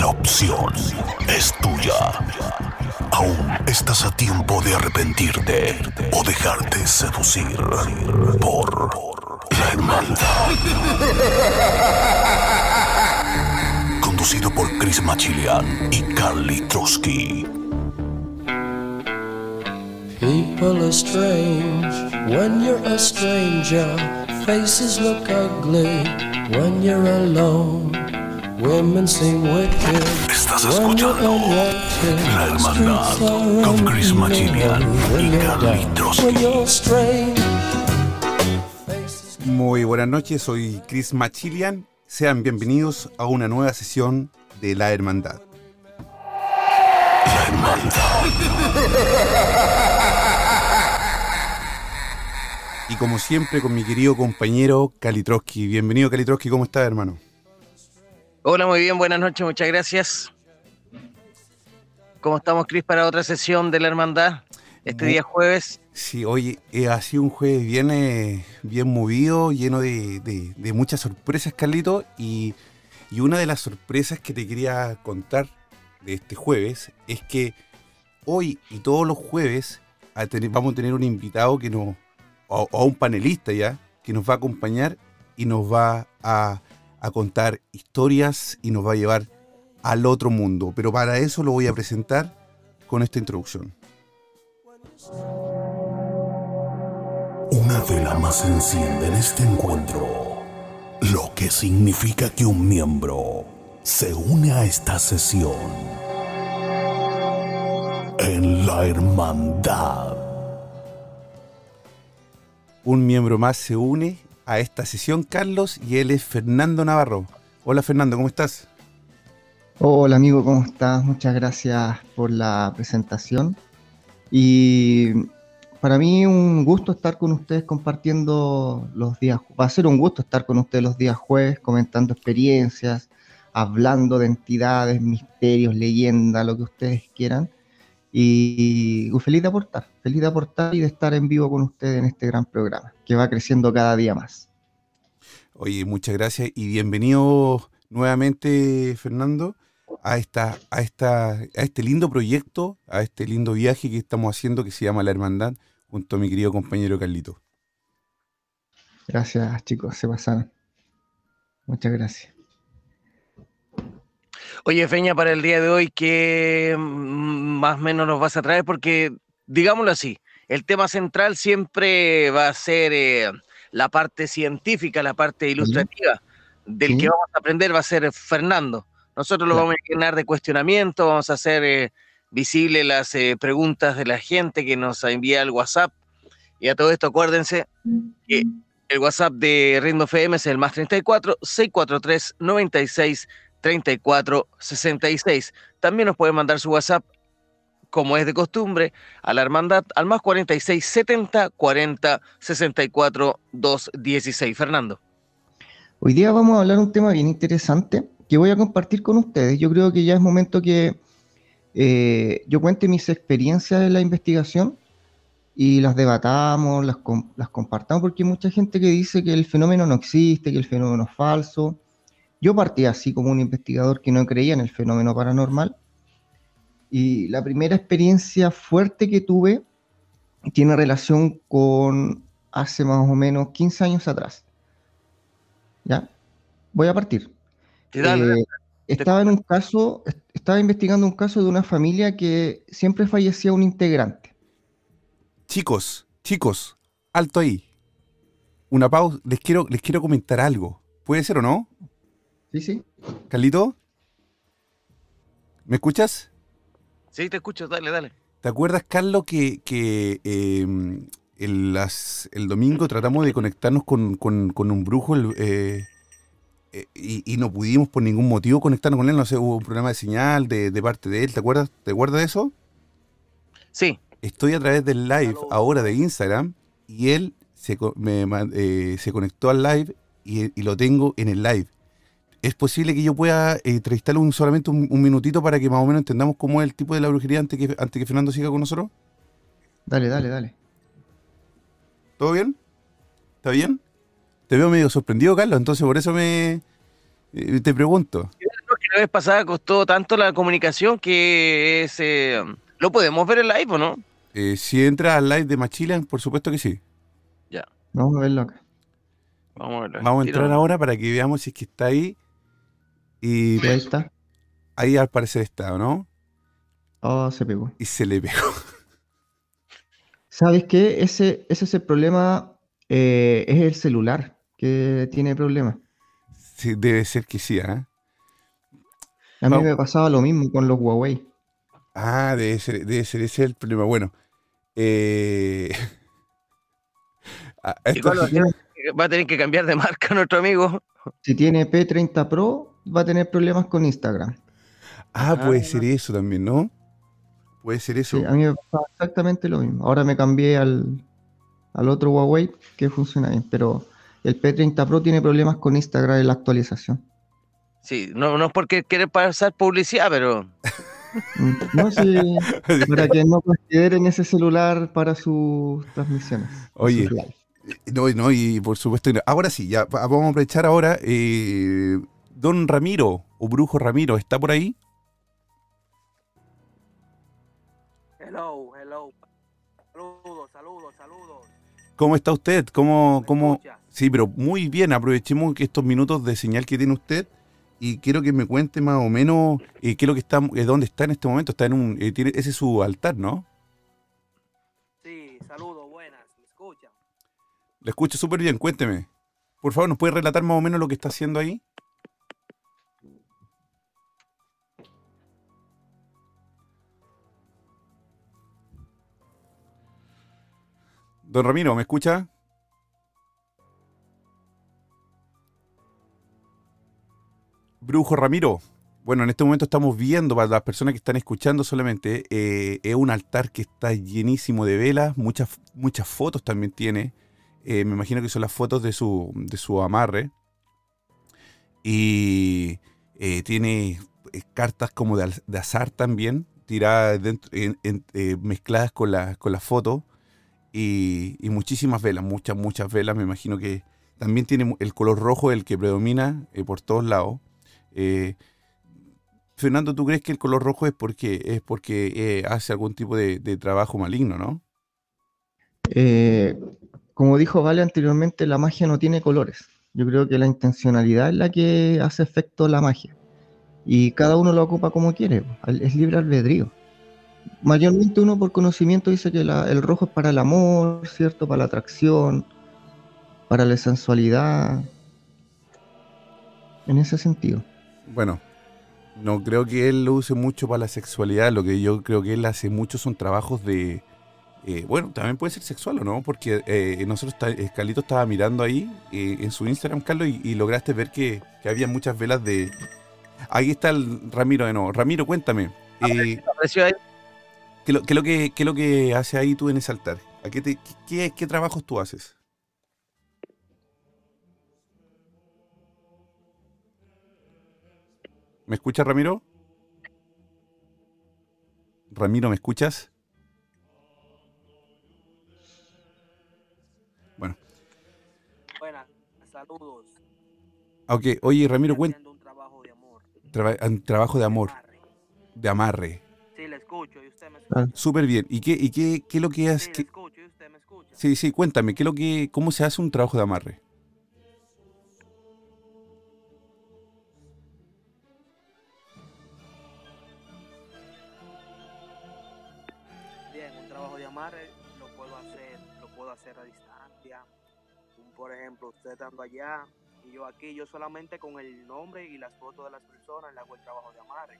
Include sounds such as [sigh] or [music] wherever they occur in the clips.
La opción es tuya. Aún estás a tiempo de arrepentirte o dejarte seducir por la hermandad. Conducido por Chris Machilian y Carly Trotsky. People are strange when you're a stranger. Faces look ugly when you're alone. Women seem wicked. Estás escuchando. La Hermandad con Chris when y Carly. Trotsky. Muy buenas noches, soy Chris Machilian. Sean bienvenidos a una nueva sesión de La Hermandad. La Hermandad. Y como siempre, con mi querido compañero Kalitroski. Bienvenido, Kalitroski, ¿cómo estás, hermano? Hola, muy bien, buenas noches, muchas gracias. ¿Cómo estamos, Cris, para otra sesión de la hermandad? Este día jueves. Sí, hoy eh, ha sido un jueves bien, eh, bien movido, lleno de, de- de muchas sorpresas, Carlito. Y, y una de las sorpresas que te quería contar de este jueves es que hoy y todos los jueves a tener- vamos a tener un invitado que nos, o, o un panelista ya, que nos va a acompañar y nos va a, a contar historias y nos va a llevar al otro mundo. Pero para eso lo voy a presentar con esta introducción. Una vela más enciende en este encuentro, lo que significa que un miembro se une a esta sesión en la hermandad. un miembro más se une a esta sesión, Carlos, y él es Fernando Navarro. Hola Fernando, ¿cómo estás? Hola amigo, ¿cómo estás? Muchas gracias por la presentación. Y para mí un gusto estar con ustedes compartiendo los días, va a ser un gusto estar con ustedes los días jueves, comentando experiencias, hablando de entidades, misterios, leyendas, lo que ustedes quieran. Y feliz de aportar, feliz de aportar y de estar en vivo con ustedes en este gran programa, que va creciendo cada día más. Oye, muchas gracias y bienvenido nuevamente, Fernando, a, esta, a, esta, a este lindo proyecto, a este lindo viaje que estamos haciendo que se llama La Hermandad, junto a mi querido compañero Carlito. Gracias chicos, se pasaron. Muchas gracias. Oye, Feña, para el día de hoy, ¿qué más o menos nos vas a traer? Porque, digámoslo así, el tema central siempre va a ser eh, la parte científica, la parte ilustrativa. Del que vamos a aprender va a ser Fernando. Nosotros lo vamos a llenar de cuestionamiento, vamos a hacer eh, visibles las eh, preguntas de la gente que nos envía al WhatsApp. Y a todo esto, acuérdense que el WhatsApp de Rindo FM es el más 34 643 96 34 66. También nos pueden mandar su WhatsApp, como es de costumbre, a la hermandad al más 46 70 40 64 216. Fernando. Hoy día vamos a hablar un tema bien interesante que voy a compartir con ustedes. Yo creo que ya es momento que eh, yo cuente mis experiencias en la investigación y las debatamos, las, las compartamos, porque hay mucha gente que dice que el fenómeno no existe, que el fenómeno es falso. Yo partí así como un investigador que no creía en el fenómeno paranormal. Y la primera experiencia fuerte que tuve tiene relación con hace más o menos 15 años atrás. ¿Ya? Voy a partir. Eh, estaba en un caso, est- estaba investigando un caso de una familia que siempre fallecía un integrante. Chicos, chicos, alto ahí. Una pausa, les quiero, les quiero comentar algo. ¿Puede ser o no? Sí, sí. Carlito, ¿me escuchas? Sí, te escucho, dale, dale. ¿Te acuerdas, Carlos, que, que, eh, el, las- el domingo tratamos de conectarnos con, con- con un brujo el, eh, eh, y, y no pudimos por ningún motivo conectarnos con él? No sé, hubo un problema de señal de, de parte de él. ¿Te acuerdas? ¿Te acuerdas de eso? Sí, Estoy a través del live ahora de Instagram y él se, me eh, se conectó al live y, y lo tengo en el live. ¿Es posible que yo pueda eh, entrevistarlo un, solamente un, un minutito para que más o menos entendamos cómo es el tipo de la brujería antes que, antes que Fernando siga con nosotros? Dale, dale, dale. ¿Todo bien? ¿Está bien? Te veo medio sorprendido, Carlos, entonces por eso me eh, te pregunto. creo que la vez pasada costó tanto la comunicación que es, eh, lo podemos ver en live, ¿o no? Eh, si entras al live de Machilan, por supuesto que sí. Vamos a verlo acá. Vamos a verlo. Vamos a entrar ahora para que veamos si es que está ahí. Y Sí, ahí está. ahí al parecer está, ¿o no? Oh, se pegó. Y se le pegó. [laughs] ¿Sabes qué? Ese, ese es el problema, eh, es el celular que tiene problemas. Sí, debe ser que sí, ¿ah? A mí me pasaba lo mismo con los Huawei. Ah, debe ser, debe ser ese el problema. Bueno, eh... [laughs] ah, esto- Igual va a tener- va a tener que cambiar de [laughs] marca nuestro amigo. Si tiene P30 Pro, va a tener problemas con Instagram. ah, puede Ah. ser eso también, ¿no? Puede ser eso. Sí, a mí me pasaba exactamente lo mismo. Ahora me cambié al, al otro Huawei que funciona bien, pero el P30 Pro tiene problemas con Instagram en la actualización. Sí, no, no es porque quiere pasar publicidad, pero Mm, No sé, [laughs] para que no consideren ese celular para sus transmisiones. Oye. sus live. No, no, y por supuesto. Ahora sí, ya va- vamos a aprovechar ahora. eh, Don Ramiro, o Brujo Ramiro, ¿está por ahí? Hello, hello. Saludos, saludos, saludos. ¿Cómo está usted? ¿Cómo, ¿Me cómo? escucha? Sí, pero muy bien. Aprovechemos estos minutos de señal que tiene usted y quiero que me cuente más o menos eh, qué es lo que está, eh, dónde está en este momento. Está en un, eh, tiene, ese es su altar, ¿no? Sí, saludos, buenas. ¿Me escuchan? Le escucho súper bien. Cuénteme. Por favor, ¿nos puede relatar más o menos lo que está haciendo ahí? Don Ramiro, ¿me escucha? Brujo Ramiro. Bueno, en este momento estamos viendo, para las personas que están escuchando solamente, eh, es un altar que está llenísimo de velas, muchas, muchas fotos también tiene. Eh, me imagino que son las fotos de su, de su amarre. Y eh, tiene cartas como de, de azar también, tiradas dentro, en- mezcladas con, la- con las fotos. Y, muchísimas velas, muchas, muchas velas. Me imagino que también tiene el color rojo el que predomina eh, por todos lados. Eh, Fernando, ¿tú crees que el color rojo es porque, es porque eh, hace algún tipo de, de trabajo maligno, no? Como dijo Vale anteriormente, la magia no tiene colores. Yo creo que la intencionalidad es la que hace efecto la magia. Y cada uno lo ocupa como quiere, es libre albedrío. Mayormente uno por conocimiento dice que la- el rojo es para el amor, ¿cierto? Para la atracción, para la sensualidad. En ese sentido. Bueno, no creo que él lo use mucho para la sexualidad. Lo que yo creo que él hace mucho son trabajos de. eh, bueno, también puede ser sexual o no, porque eh, nosotros, está- eh, Carlito estaba mirando ahí eh, en su Instagram, Carlos, y, y lograste ver que, que había muchas velas de. Ahí está el Ramiro de nuevo. Ramiro, cuéntame. eh, apareció ahí. ¿Qué, lo, qué lo que, ¿Qué es lo que hace ahí tú en ese altar? ¿A qué, te- qué, qué trabajos tú haces? ¿Me escuchas, Ramiro? Ramiro, ¿me escuchas? Buenas, saludos. Ok, oye, Ramiro, un trabajo de amor. Traba- un trabajo de amor, amarre. de amarre. Sí, escucho y usted me Ah. Súper bien. ¿Y qué, y qué, qué es lo que Sí, hace? le qué- escucho y usted me escucha. Sí, sí, cuéntame, ¿qué es lo que, ¿cómo se hace un trabajo de amarre? Bien, un trabajo de amarre lo puedo hacer, lo puedo hacer a distancia. Por ejemplo, usted estando allá y yo aquí, yo solamente con el nombre y las fotos de las personas le hago el trabajo de amarre.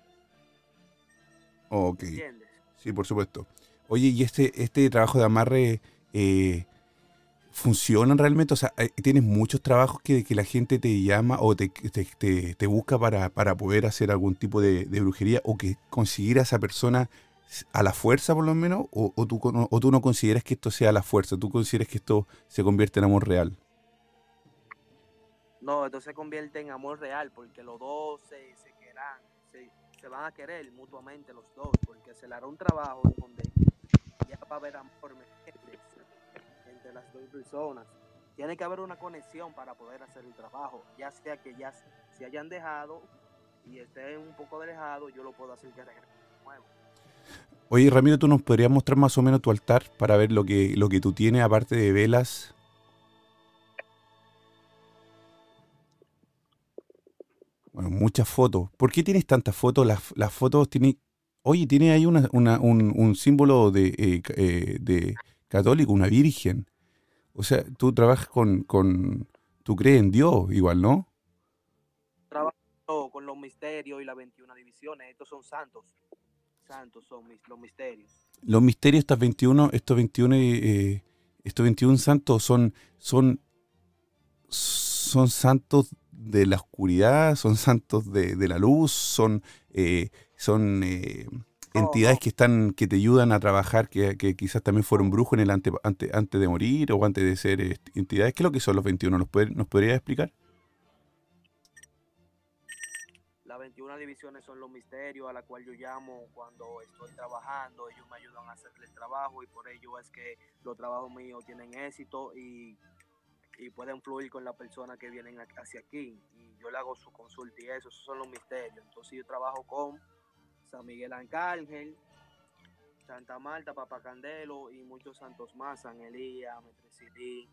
Ok, ¿Entiendes? sí, por supuesto. Oye, ¿y este, este trabajo de amarre eh, funcionan realmente? O sea, eh, ¿tienes muchos trabajos que, que la gente te llama o te, te, te- te busca para, para poder hacer algún tipo de, de brujería o que conseguir a esa persona a la fuerza por lo menos, o, o tú, o tú no consideras que esto sea a la fuerza, tú consideras que esto se convierte en amor real. No, esto se convierte en amor real porque los dos se, se querrán, se, van a querer mutuamente los dos porque se le hará un trabajo donde ya va a haber amor [laughs] entre las dos personas. Tiene que haber una conexión para poder hacer el trabajo, ya sea que ya se- hayan dejado y estén un poco alejados, yo lo puedo hacer de nuevo. Oye, Ramiro, ¿tú nos podrías mostrar más o menos tu altar para ver lo que, lo que tú tienes aparte de velas? Bueno, muchas fotos. ¿Por qué tienes tantas fotos? Las, las fotos tienen... Oye, tiene ahí una, una- un, un símbolo de, eh, eh, de católico, una virgen. O sea, tú trabajas con, con... Tú crees en Dios igual, ¿no? Trabajo con los misterios y las 21 divisiones, estos son santos, santos son mis, los misterios. los misterios, estas 21, estos 21, eh, estos 21 santos son, son, son santos de la oscuridad, son santos de, de la luz, son, eh, son eh, entidades no. que están, que te ayudan a trabajar, que, que quizás también fueron brujos en el ante, ante- antes de morir o antes de ser eh, entidades. ¿Qué es lo que son los 21? ¿Nos, puede- nos podría explicar? Las 21 divisiones son los misterios a la cual yo llamo cuando estoy trabajando. Ellos me ayudan a hacer el trabajo y por ello es que los trabajos míos tienen éxito y, y pueden fluir con las personas que vienen hacia aquí. Y yo le hago su consulta y eso, esos son los misterios. Entonces yo trabajo con San Miguel Arcángel, Santa Marta, Papa Candelo y muchos santos más, San Elías, Metresilí.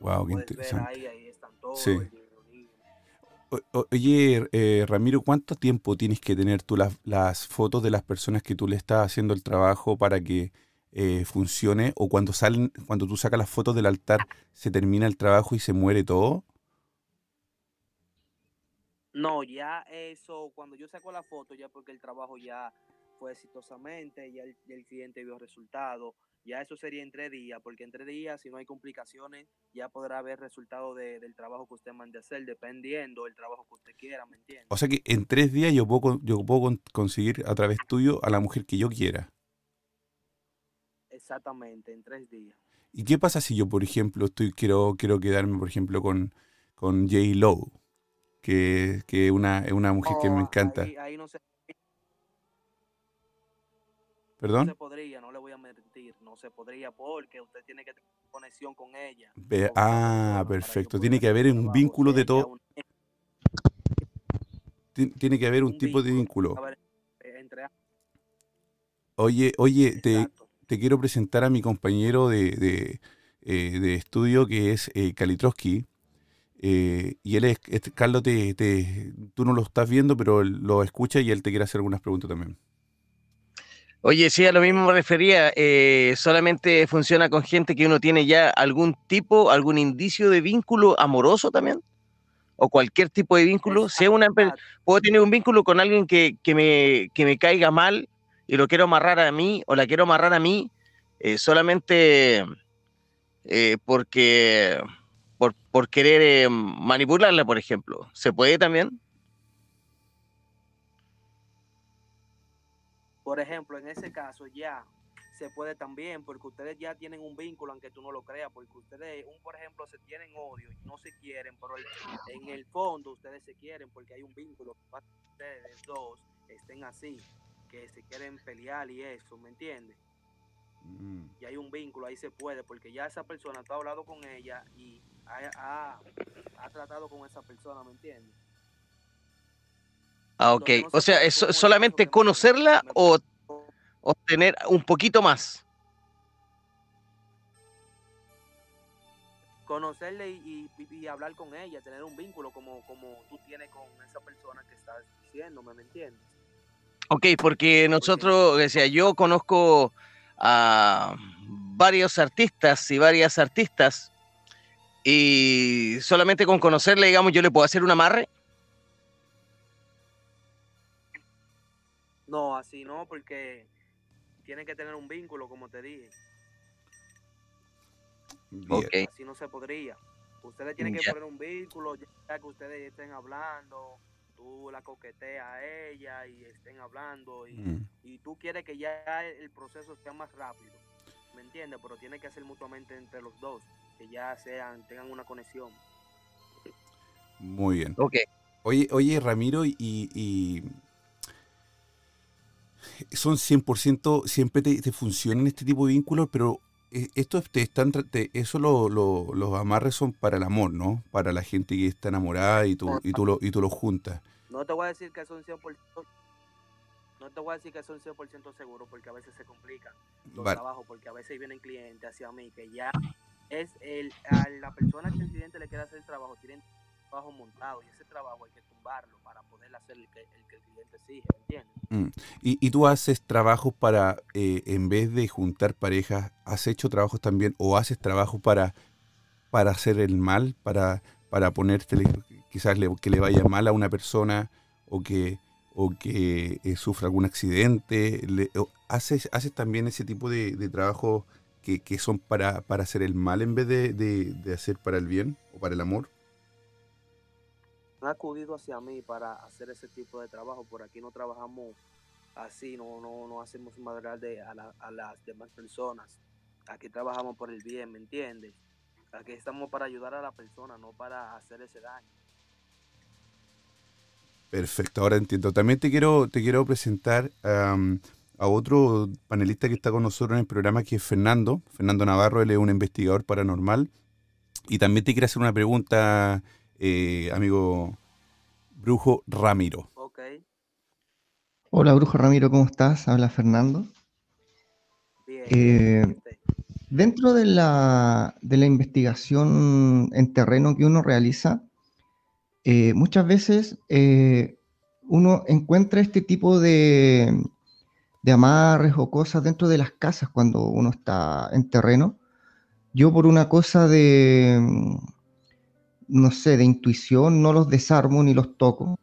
Wow, qué ver interesante. ahí, ahí están todos. Sí. o- Oye, eh, Ramiro, ¿cuánto tiempo tienes que tener tú las, las fotos de las personas que tú le estás haciendo el trabajo para que eh, funcione? ¿O cuando salen, cuando tú sacas las fotos del altar, se termina el trabajo y se muere todo? No, ya eso, cuando yo saco la foto, ya porque el trabajo ya fue exitosamente, ya el, cliente vio resultado, ya eso sería en tres días, porque en tres días, si no hay complicaciones, ya podrá haber resultado de- del trabajo que usted mande hacer, dependiendo del trabajo que usted quiera, ¿me entiende? O sea que en tres días yo puedo, yo puedo con- conseguir a través tuyo a la mujer que yo quiera. Exactamente, en tres días. ¿Y qué pasa si yo, por ejemplo, estoy quiero, quiero quedarme, por ejemplo, con, con J. Lowe, que, que una, es una mujer que me No, encanta? Ahí, ahí no, se, no ¿Perdón? se podría, no le voy a mentir, no se podría porque usted tiene que tener conexión con ella. Esa ah, perfecto. Tiene que haber un vínculo de todo. Tiene que haber un un tipo de vínculo. ver, eh, entre Oye, oye, Exacto. te quiero presentar a mi compañero de, de, eh, de estudio que es eh, Kalitrowski. eh, y él es, Carlos, te, te- tú no lo estás viendo, pero él lo escucha y él te quiere hacer algunas preguntas también. Oye, sí, a lo mismo me refería. eh, solamente funciona con gente que uno tiene ya algún tipo, algún indicio de vínculo amoroso también. O cualquier tipo de vínculo. Sea una, puedo tener un vínculo con alguien que, que me, que me caiga mal y lo quiero amarrar a mí o la quiero amarrar a mí eh, solamente eh, porque por, por querer eh, manipularla, por ejemplo. ¿Se puede también? Por ejemplo, en ese caso ya se puede también, porque ustedes ya tienen un vínculo, aunque tú no lo creas, porque ustedes, un, por ejemplo, se tienen odio no se quieren, pero en el fondo ustedes se quieren porque hay un vínculo que ustedes dos estén así, que se quieren pelear y eso, ¿me entiendes? Mm. Y hay un vínculo, ahí se puede, porque ya esa persona, tú has hablado con ella y ha, ha- ha tratado con esa persona, ¿me entiendes? Ah, ok. No O se sea, ¿es solamente conocerla me- o, o tener un poquito más? conocerle y, y- y hablar con ella, tener un vínculo como, como tú tienes con esa persona que estás diciéndome, ¿me entiendes? Ok, porque nosotros, o sea, yo conozco a varios artistas y varias artistas y solamente con conocerle, digamos, yo le puedo hacer un amarre. No, así no, porque tiene que tener un vínculo, como te dije. Bien. Ok. Así no se podría. Ustedes tienen que Ya. poner un vínculo, ya que ustedes estén hablando tú la coqueteas a ella y estén hablando y, Mm. y tú quieres que ya el proceso sea más rápido, ¿me entiendes? Pero tiene que ser mutuamente entre los dos, que ya sean, tengan una conexión. Muy bien. Ok. Oye, oye Ramiro, y, y son 100%, siempre te, te funcionan este tipo de vínculos, pero esto te están, te- eso lo, lo- los amarres son para el amor, ¿no? Para la gente que está enamorada y tú, y tú, lo, y tú lo juntas. No te voy a decir que son 100%, no te voy a decir que son 100% seguros porque a veces se complican los Vale. trabajos, porque a veces vienen clientes hacia mí que ya es el, a la persona que el cliente le quiere hacer el trabajo, tienen trabajo montado y ese trabajo hay que tumbarlo para poder hacer el que el, que el cliente exige, ¿me entiendes? Y, y tú haces trabajos para, eh, en vez de juntar parejas, ¿has hecho trabajos también o haces trabajos para, para hacer el mal, para, para ponerte, quizás le- que le vaya mal a una persona o que, o que eh, sufra algún accidente? ¿haces, ¿Haces también ese tipo de, trabajos que, que son para, para hacer el mal en vez de- de hacer para el bien o para el amor? Han acudido hacia mí para hacer ese tipo de trabajo, por aquí no trabajamos así, no, no, no hacemos madral de a, la- a las demás personas, aquí trabajamos por el bien, ¿me entiendes? Aquí estamos para ayudar a la persona, no para hacer ese daño. Perfecto, ahora entiendo. También te quiero, te quiero presentar a otro panelista que está con nosotros en el programa, que es Fernando. Fernando Navarro, él es un investigador paranormal. Y también te quiero hacer una pregunta, eh, amigo Brujo Ramiro. Ok, Hola, Brujo Ramiro, ¿cómo estás? Habla Fernando. bien. Eh, Dentro de la, de la investigación en terreno que uno realiza, eh, muchas veces eh, uno encuentra este tipo de, de amarres o cosas dentro de las casas cuando uno está en terreno. Yo por una cosa de, no sé, de intuición, no los desarmo ni los toco.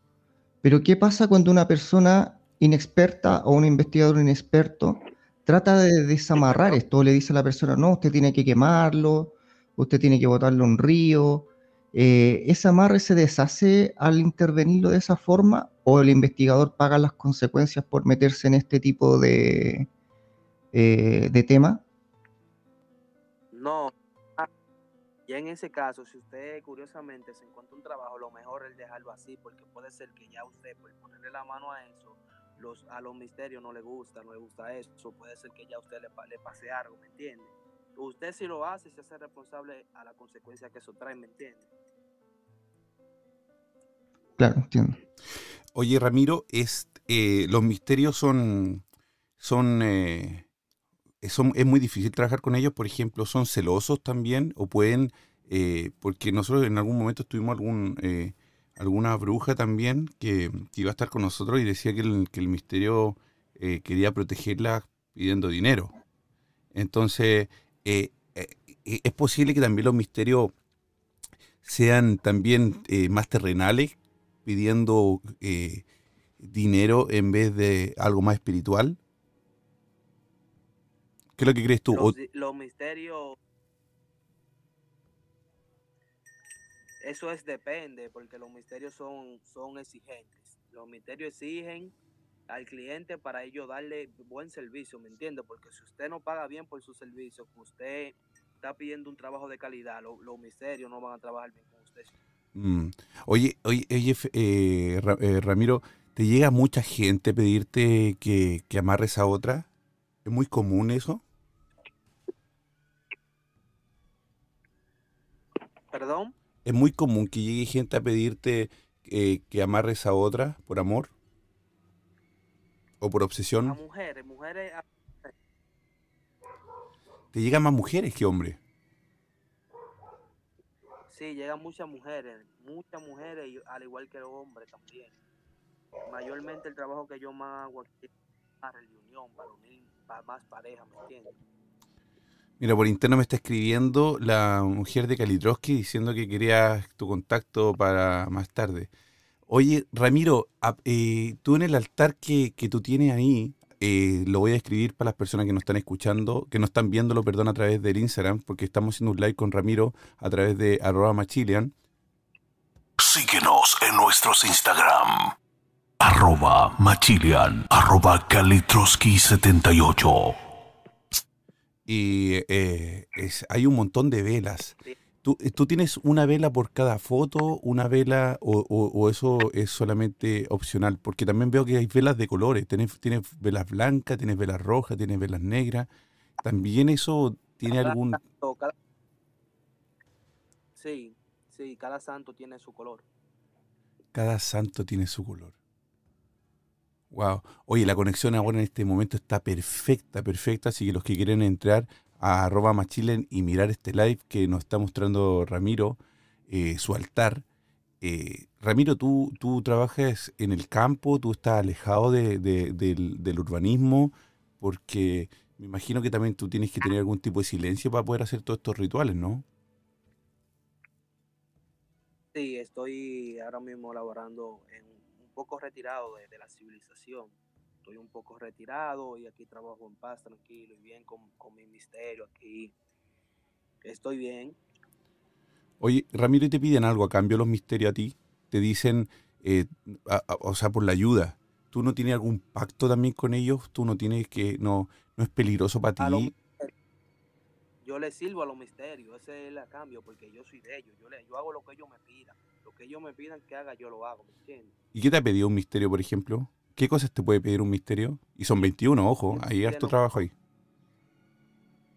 Pero ¿qué pasa cuando una persona inexperta o un investigador inexperto trata de desamarrar esto, le dice a la persona, no, usted tiene que quemarlo, usted tiene que botarlo a un río. Eh, ¿Ese amarre se deshace al intervenirlo de esa forma o el investigador paga las consecuencias por meterse en este tipo de, eh, de tema? No. Ya en ese caso, si usted curiosamente se encuentra un trabajo, lo mejor es dejarlo así, porque puede ser que ya usted, por ponerle la mano a eso, los, a los misterios no le gusta, no le gusta eso, puede ser que ya usted le, le pase algo, ¿me entiende? Usted si lo hace, se hace responsable a la consecuencia que eso trae, ¿me entiende? Claro, entiendo. Oye, Ramiro, es, eh, los misterios son, son, eh, es muy difícil trabajar con ellos, por ejemplo, son celosos también o pueden, eh, porque nosotros en algún momento tuvimos algún, eh, alguna bruja también que, iba a estar con nosotros y decía que el, misterio eh, quería protegerla pidiendo dinero. Entonces, eh, es posible que también los misterios sean también más terrenales, pidiendo dinero en vez de algo más espiritual. ¿Qué es lo que crees tú? Los, misterios. Eso es depende, porque los misterios son, son exigentes. Los misterios exigen al cliente para ello darle buen servicio, ¿me entiende? Porque si usted no paga bien por su servicio, que usted está pidiendo un trabajo de calidad, lo- los misterios no van a trabajar bien con usted. Mm. Oye, oye, oye, eh, eh, Ramiro, ¿te llega mucha gente a pedirte que, que amarres a otra? ¿Es muy común eso? ¿Perdón? ¿Es muy común que llegue gente a pedirte eh, que amarres a otra por amor? ¿O por A obsesión? mujeres, mujeres, a- ¿Te llegan más mujeres que hombres? sí, llegan muchas mujeres, muchas mujeres, al igual que los hombres también. Mayormente el trabajo que yo más hago aquí es una reunión para unir para más parejas, ¿me entiendes? Mira, por interno me está escribiendo la mujer de Kalitrowski diciendo que quería tu contacto para más tarde. Oye, Ramiro, eh, tú en el altar que, que tú tienes ahí, eh, lo voy a escribir para las personas que nos están escuchando, que nos están viéndolo, perdón, a través del Instagram, porque estamos haciendo un live con Ramiro a través de arroba machilian. Síguenos en nuestros Instagram. Arroba Machilian, arroba Kalitroski78. Y eh, es- hay un montón de velas. ¿Tú, eh, tú tienes una vela por cada foto, una vela, o, o- o eso es solamente opcional? Porque también veo que hay velas de colores. Tienes, tienes velas blancas, tienes velas rojas, tienes velas negras. ¿También eso tiene Cada algún... santo, cada- Sí, sí, cada santo tiene su color. Cada santo tiene su color. Wow. Oye, la conexión ahora en este momento está perfecta, perfecta. Así que los que quieren entrar a arroba machilen y mirar este live que nos está mostrando Ramiro, eh, su altar. eh, Ramiro, ¿tú, tú trabajas en el campo, tú estás alejado de- de- del, del urbanismo, porque me imagino que también tú tienes que tener algún tipo de silencio para poder hacer todos estos rituales, ¿no? Sí, estoy ahora mismo laborando en poco retirado de, de la civilización. Estoy un poco retirado y aquí trabajo en paz, tranquilo y bien con, con mi misterio aquí. Estoy bien. Oye, Ramiro, ¿y te piden algo a cambio los misterios a ti? Te dicen, eh, a- a- o sea, por la ayuda. ¿Tú no tienes algún pacto también con ellos? ¿Tú no tienes que, no, no es peligroso para ti? Yo le sirvo a los misterios, ese es el cambio, porque yo soy de ellos. Yo, le, yo hago lo que ellos me pidan. Lo que ellos me pidan que haga, yo lo hago, ¿me entiendes? ¿Y qué te ha pedido un misterio, por ejemplo? ¿Qué cosas te puede pedir un misterio? Y son 21, ojo, hay harto trabajo ahí.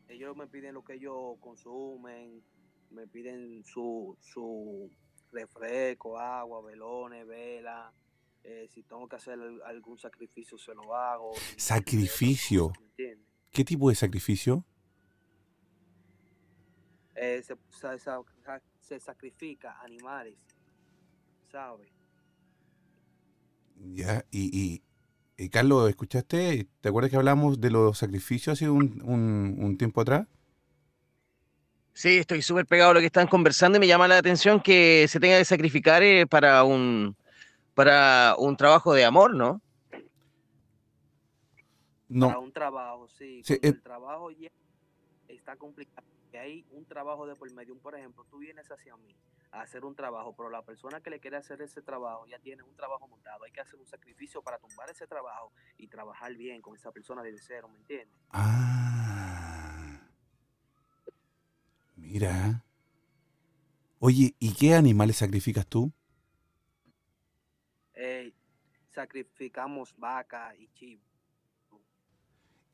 ellos me piden lo que ellos consumen, me piden su, su refresco, agua, velones, vela. eh, si tengo que hacer al- algún sacrificio, se lo hago. Sacrificio. ¿Qué tipo de sacrificio? Eh, se, sa- se sacrifica animales, ¿sabes? Ya, y, y, Carlos, ¿escuchaste? ¿Te acuerdas que hablamos de los sacrificios hace un, un- un tiempo atrás? Sí, estoy súper pegado a lo que están conversando y me llama la atención que se tenga que sacrificar eh, para un para un trabajo de amor, ¿no? No, Para un trabajo, sí. Eh. el trabajo ya está complicado. Hay un trabajo de por medio. Por ejemplo, tú vienes hacia mí a hacer un trabajo, pero la persona que le quiere hacer ese trabajo ya tiene un trabajo montado. Hay que hacer un sacrificio para tumbar ese trabajo y trabajar bien con esa persona desde cero, ¿me entiendes? Ah. Mira. Oye, ¿y qué animales sacrificas tú? Eh, sacrificamos vaca y chivo.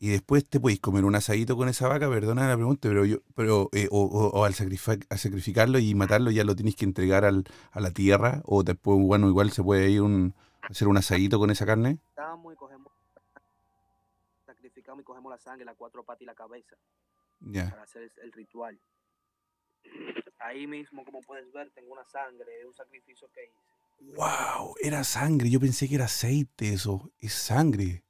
Y después te podéis comer un asadito con esa vaca, perdona la pregunta, pero yo, pero, eh, o, o- o al, sacrifi- al sacrificarlo y matarlo ya lo tienes que entregar al, a la tierra, o después, bueno, igual se puede ir un, hacer un asadito con esa carne. Sacrificamos y cogemos, sacrificamos y cogemos la sangre, las cuatro patas y la cabeza Ya. para hacer el, el ritual. Ahí mismo, como puedes ver, tengo una sangre, es un sacrificio que hice. ¡Wow! Era sangre, yo pensé que era aceite eso, es sangre.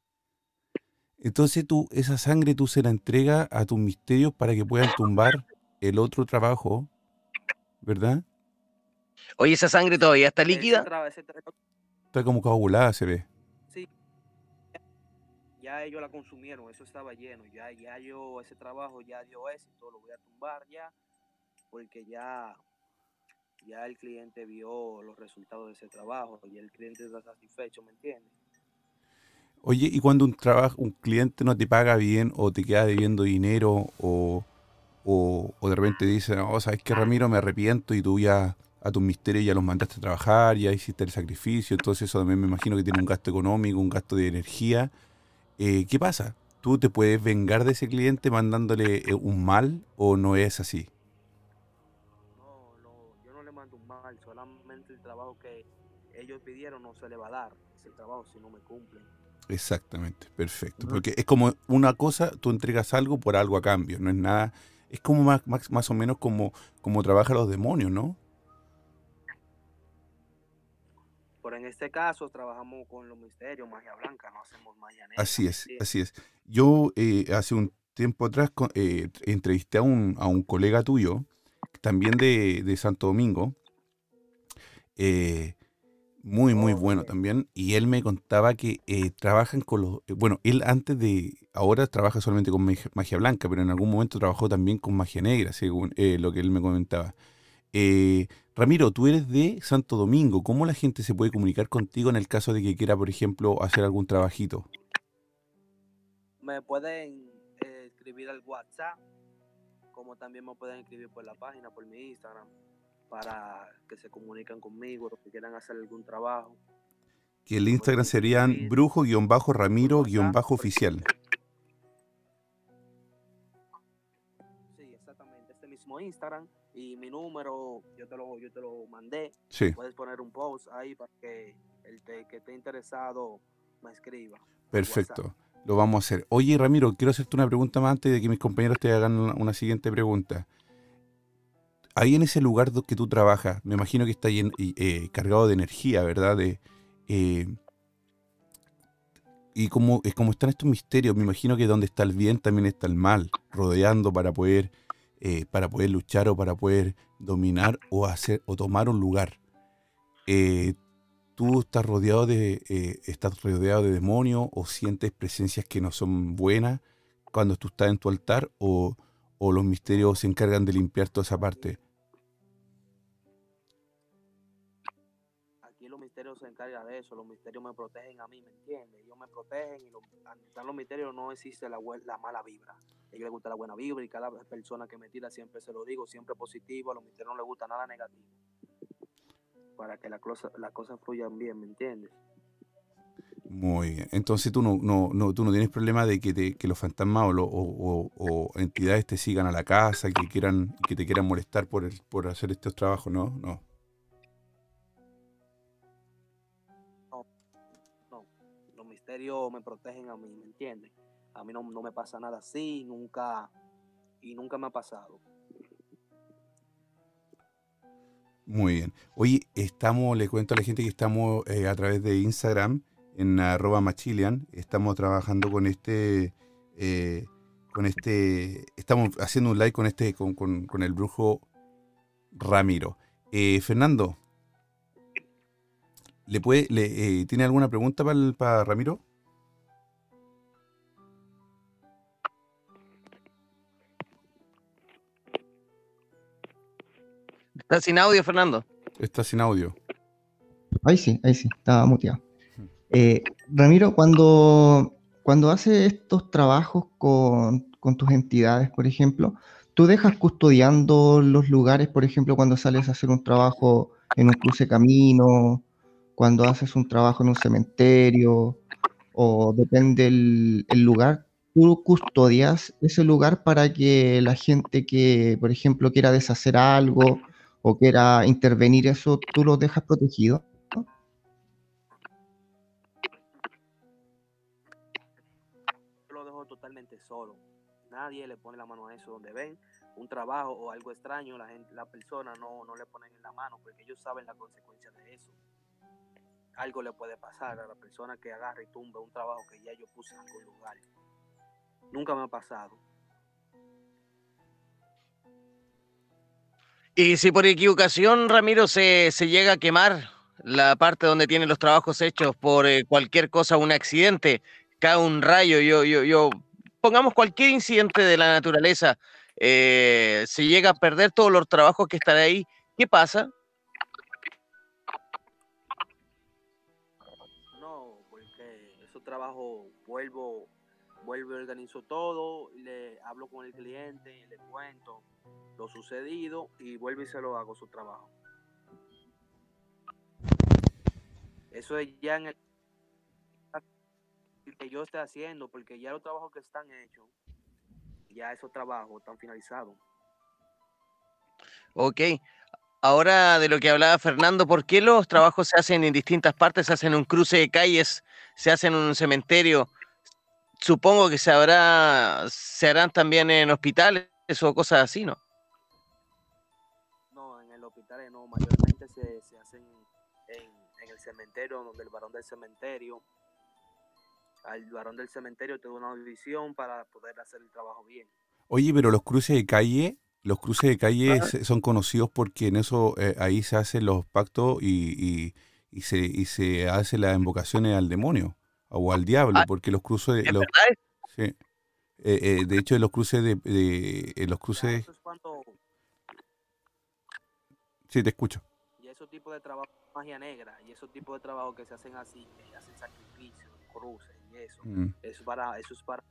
Entonces tú, esa sangre tú se la entregas a tus misterios para que puedan tumbar el otro trabajo, ¿verdad? Oye, esa sangre todavía está líquida. Está como coagulada, se ve. Sí. Ya ellos la consumieron, eso estaba lleno. Ya, ya yo, ese trabajo ya dio éxito, lo voy a tumbar ya, porque ya, ya el cliente vio los resultados de ese trabajo y el cliente está satisfecho, ¿me entiendes? Oye, ¿y cuando un trabajo, un cliente no te paga bien o te queda debiendo dinero o, o, de repente dice, no, sabes que Ramiro, me arrepiento y tú ya a tus misterios ya los mandaste a trabajar, ya hiciste el sacrificio, entonces eso también me imagino que tiene un gasto económico, un gasto de energía. Eh, ¿Qué pasa? ¿Tú te puedes vengar de ese cliente mandándole eh, un mal o no es así? No, no, yo no le mando un mal, solamente el trabajo que ellos pidieron no se le va a dar, ese trabajo si no me cumplen. Exactamente, perfecto. Porque es como una cosa, tú entregas algo por algo a cambio, no es nada, es como más, más, más o menos como, como trabajan los demonios, ¿no? Pero en este caso trabajamos con los misterios, magia blanca, no hacemos magia negra. Así es, ¿sí? así es. Yo eh, hace un tiempo atrás eh, entrevisté a un, a un colega tuyo, también de, de Santo Domingo, eh, muy, muy Oh, bueno también, y él me contaba que eh, trabajan con los, eh, bueno, él antes de, ahora trabaja solamente con magia, blanca, pero en algún momento trabajó también con magia negra, según eh, lo que él me comentaba. Eh, Ramiro, tú eres de Santo Domingo. ¿Cómo la gente se puede comunicar contigo en el caso de que quiera, por ejemplo, hacer algún trabajito? Me pueden escribir al WhatsApp, como también me pueden escribir por la página, por mi Instagram, para que se comuniquen conmigo, los que quieran hacer algún trabajo. Que el Instagram serían brujo-ramiro-oficial. Sí, exactamente, este mismo Instagram y mi número, yo te lo, yo te lo mandé. Sí, Puedes poner un post ahí para que el te- que esté interesado me escriba. perfecto. WhatsApp. Lo vamos a hacer. Oye, Ramiro, quiero hacerte una pregunta más antes de que mis compañeros te hagan una siguiente pregunta. Ahí en ese lugar que tú trabajas, me imagino que está y, eh, cargado de energía, ¿verdad? Eh, y como, es como están estos misterios, me imagino que donde está el bien también está el mal, rodeando para poder, eh, para poder luchar o para poder dominar o hacer o tomar un lugar. Tú estás rodeado de estás rodeado de demonios o sientes presencias que no son buenas cuando tú estás en tu altar o, o los misterios se encargan de limpiar toda esa parte. Aquí los misterios se encargan de eso, los misterios me protegen a mí, ¿me entiendes? Ellos me protegen y los, estar los misterios no existe la, mala vibra. A ellos les gusta la buena vibra y cada persona que me tira siempre se lo digo, siempre positivo, a los misterios no les gusta nada negativo. Para que las cosas fluyan bien, ¿me entiendes? Muy bien. Entonces tú no, no, no, tú no tienes problema de que, te- que los fantasmas o, lo- o- o- o entidades te sigan a la casa, que quieran, que te quieran molestar por, el- por hacer estos trabajos, ¿no? No. No, los misterios me protegen a mí, ¿me entiendes? A mí no, no me pasa nada así, nunca, y nunca me ha pasado. Muy bien. Oye, estamos, le cuento a la gente que estamos eh, a través de Instagram, en arroba machilian, estamos trabajando con este, eh, con este, estamos haciendo un live con este, con, con- con el brujo Ramiro. Eh, Fernando, ¿le puede, le, eh, ¿tiene alguna pregunta para, el- para Ramiro? ¿Estás sin audio, Fernando? Está sin audio. Ahí sí, ahí sí, estaba muteado. Eh, Ramiro, cuando, cuando haces estos trabajos con, con tus entidades, por ejemplo, ¿tú dejas custodiando los lugares, por ejemplo, cuando sales a hacer un trabajo en un cruce camino, cuando haces un trabajo en un cementerio, o depende el, el lugar, tú custodias ese lugar para que la gente que, por ejemplo, quiera deshacer algo o quiera intervenir eso, tú lo dejas protegido? Solo. Nadie le pone la mano a eso. Donde ven un trabajo o algo extraño, la gente, la persona no, no le ponen en la mano porque ellos saben la consecuencia de eso. Algo le puede pasar a la persona que agarre y tumbe un trabajo que ya yo puse en algún lugar. Nunca me ha pasado. Y si por equivocación, Ramiro, se, se llega a quemar la parte donde tienen los trabajos hechos por eh, cualquier cosa, un accidente, cae un rayo, yo, yo, yo, pongamos cualquier incidente de la naturaleza, eh, se llega a perder todos los trabajos que están ahí, ¿qué pasa? No, porque esos trabajos vuelvo, vuelvo organizo todo, le hablo con el cliente, le cuento lo sucedido y vuelvo y se lo hago su trabajo. Eso es ya en el que yo esté haciendo, porque ya los trabajos que están hechos, ya esos trabajos están finalizados. Ok. Ahora de lo que hablaba Fernando, ¿por qué los trabajos se hacen en distintas partes? Se hacen en un cruce de calles, se hacen en un cementerio. Supongo que se habrá, se harán también en hospitales o cosas así, ¿no? No, en el hospital no, mayormente se, se hacen en, en el cementerio, donde el varón del cementerio, al varón del cementerio te da una división para poder hacer el trabajo bien. Oye, pero los cruces de calle, los cruces de calle se- son conocidos porque en eso eh, ahí se hacen los pactos y, y, y se y se hacen las invocaciones al demonio o al diablo, Ah, porque los cruces, de- sí. Eh, eh, de hecho, los cruces de, de- en los cruces, es cuando Sí, te escucho. Y esos tipos de trabajo, magia negra, y esos tipos de trabajo que se hacen así, que hacen sacrificios, cruces y eso, Mm. eso, es para, eso es para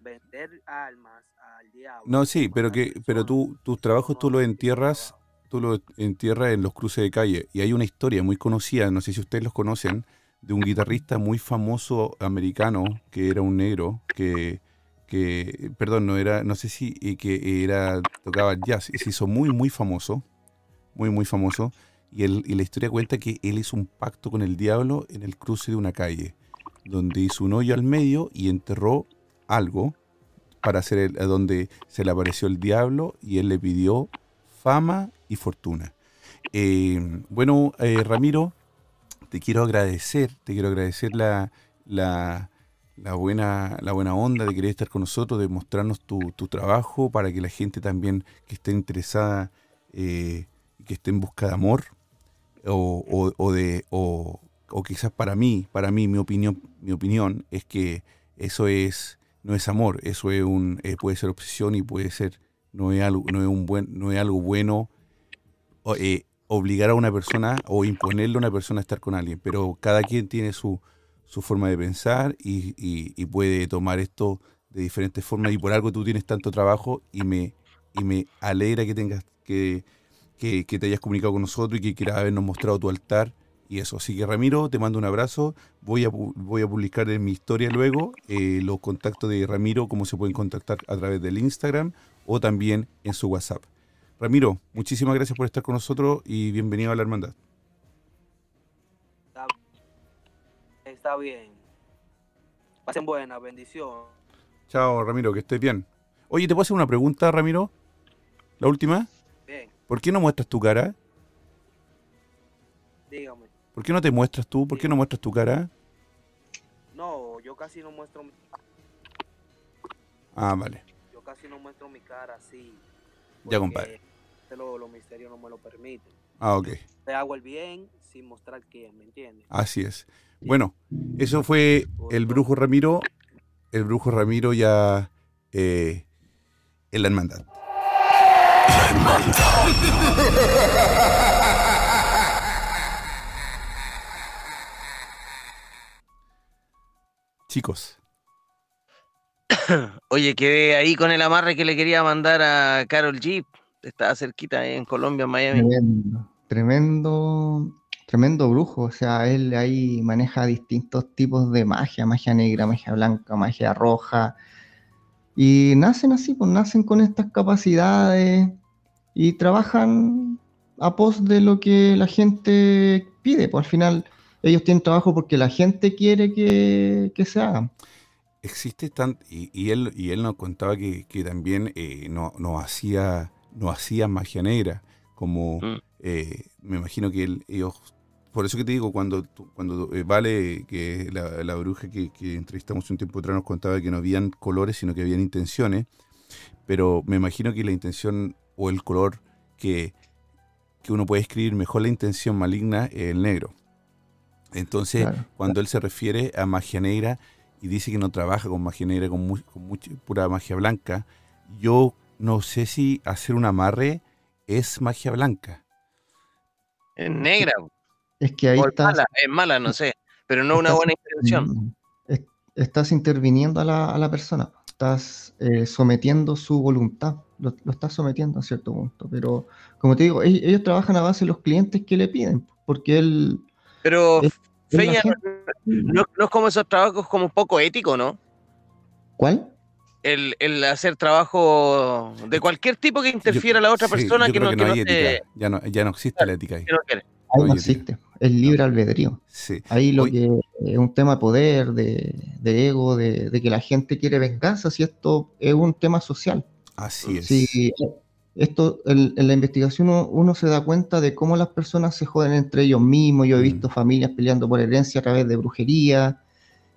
vender almas al diablo. No, sí, pero que pero tú tus trabajos tú los entierras, tú los entierras en los cruces de calle. Y hay una historia muy conocida, no sé si ustedes los conocen, de un guitarrista muy famoso americano que era un negro que que perdón, no era no sé si eh, que era tocaba jazz y se hizo muy muy famoso, muy muy famoso. Y, él, y la historia cuenta que él hizo un pacto con el diablo en el cruce de una calle, donde hizo un hoyo al medio y enterró algo para hacer el, donde se le apareció el diablo y él le pidió fama y fortuna. Eh, bueno, eh, Ramiro, te quiero agradecer, te quiero agradecer la, la, buena, la buena onda de querer estar con nosotros, de mostrarnos tu, tu trabajo para que la gente también que esté interesada, eh, que esté en busca de amor, o de, o, o quizás para mí, para mí, mi opinión, mi opinión es que eso es, no es amor, eso es un, eh, puede ser obsesión y puede ser, no es algo, no es un buen, no es algo bueno eh, obligar a una persona o imponerle a una persona a estar con alguien, pero cada quien tiene su, su forma de pensar y, puede tomar esto de diferentes formas y por algo tú tienes tanto trabajo y me, y me alegra que tengas que, que te hayas comunicado con nosotros y que quieras habernos mostrado tu altar y eso. Así que Ramiro, te mando un abrazo. Voy a, voy a publicar en mi historia luego eh, los contactos de Ramiro, cómo se pueden contactar a través del Instagram o también en su WhatsApp. Ramiro, muchísimas gracias por estar con nosotros y bienvenido a la hermandad. Está, está bien. Pasen buena, bendición. Chao, Ramiro, que estés bien. Oye, ¿te puedo hacer una pregunta, Ramiro? La última. Bien, ¿Por qué no muestras tu cara? dígame. ¿Por qué no te muestras tú? ¿Por qué no muestras tu cara? No, yo casi no muestro mi, Ah, vale. yo casi no muestro mi cara así. Ya, compadre. Lo, los misterios no me lo permiten. Ah, ok. Te hago el bien sin mostrar quién, ¿me entiendes? Así es. Bueno, eso fue el brujo Ramiro. El brujo Ramiro ya eh, en la hermandad. Chicos, [coughs] Oye, quedé ahí con el amarre que le quería mandar a Carol G. Estaba cerquita ahí en Colombia, en Miami. Tremendo, tremendo, tremendo brujo. O sea, él ahí maneja distintos tipos de magia, magia negra, magia blanca, magia roja. Y nacen así, pues nacen con estas capacidades y trabajan a pos de lo que la gente pide. Pues al final ellos tienen trabajo porque la gente quiere que, que se hagan. existe tan y, y él y él nos contaba que, que también eh, no, no hacía no hacía magia negra como Mm. eh, me imagino que él, ellos por eso que te digo cuando cuando eh, vale que la, la bruja que, que entrevistamos un tiempo atrás nos contaba que no habían colores sino que habían intenciones pero me imagino que la intención o el color que, que uno puede escribir mejor la intención maligna es el negro entonces Claro. cuando él se refiere a magia negra y dice que no trabaja con magia negra, con, mu- con mucha- pura magia blanca, yo no sé si hacer un amarre es magia blanca. Es negra, Es que ahí está. mala, es mala, no sé. Pero no una buena intención. Es- Estás interviniendo a la, a la persona, estás eh, sometiendo su voluntad, lo, lo estás sometiendo a cierto punto. Pero, como te digo, ellos, ellos trabajan a base de los clientes que le piden, porque él. Pero, Es- Feña, no, no es como esos trabajos como poco ético, ¿no? ¿Cuál? El, el hacer trabajo de cualquier tipo que interfiera a la otra Sí, persona que no, que no que hay no te- ética. Ya no, ya no existe la ética ahí. que no. Ahí existe, es libre albedrío. Sí. Ahí lo que es un tema de poder, de, de ego, de, de que la gente quiere venganza, si esto es un tema social. Así es. Sí, esto en, en la investigación uno, uno se da cuenta de cómo las personas se joden entre ellos mismos. Yo he Mm. visto familias peleando por herencia a través de brujería,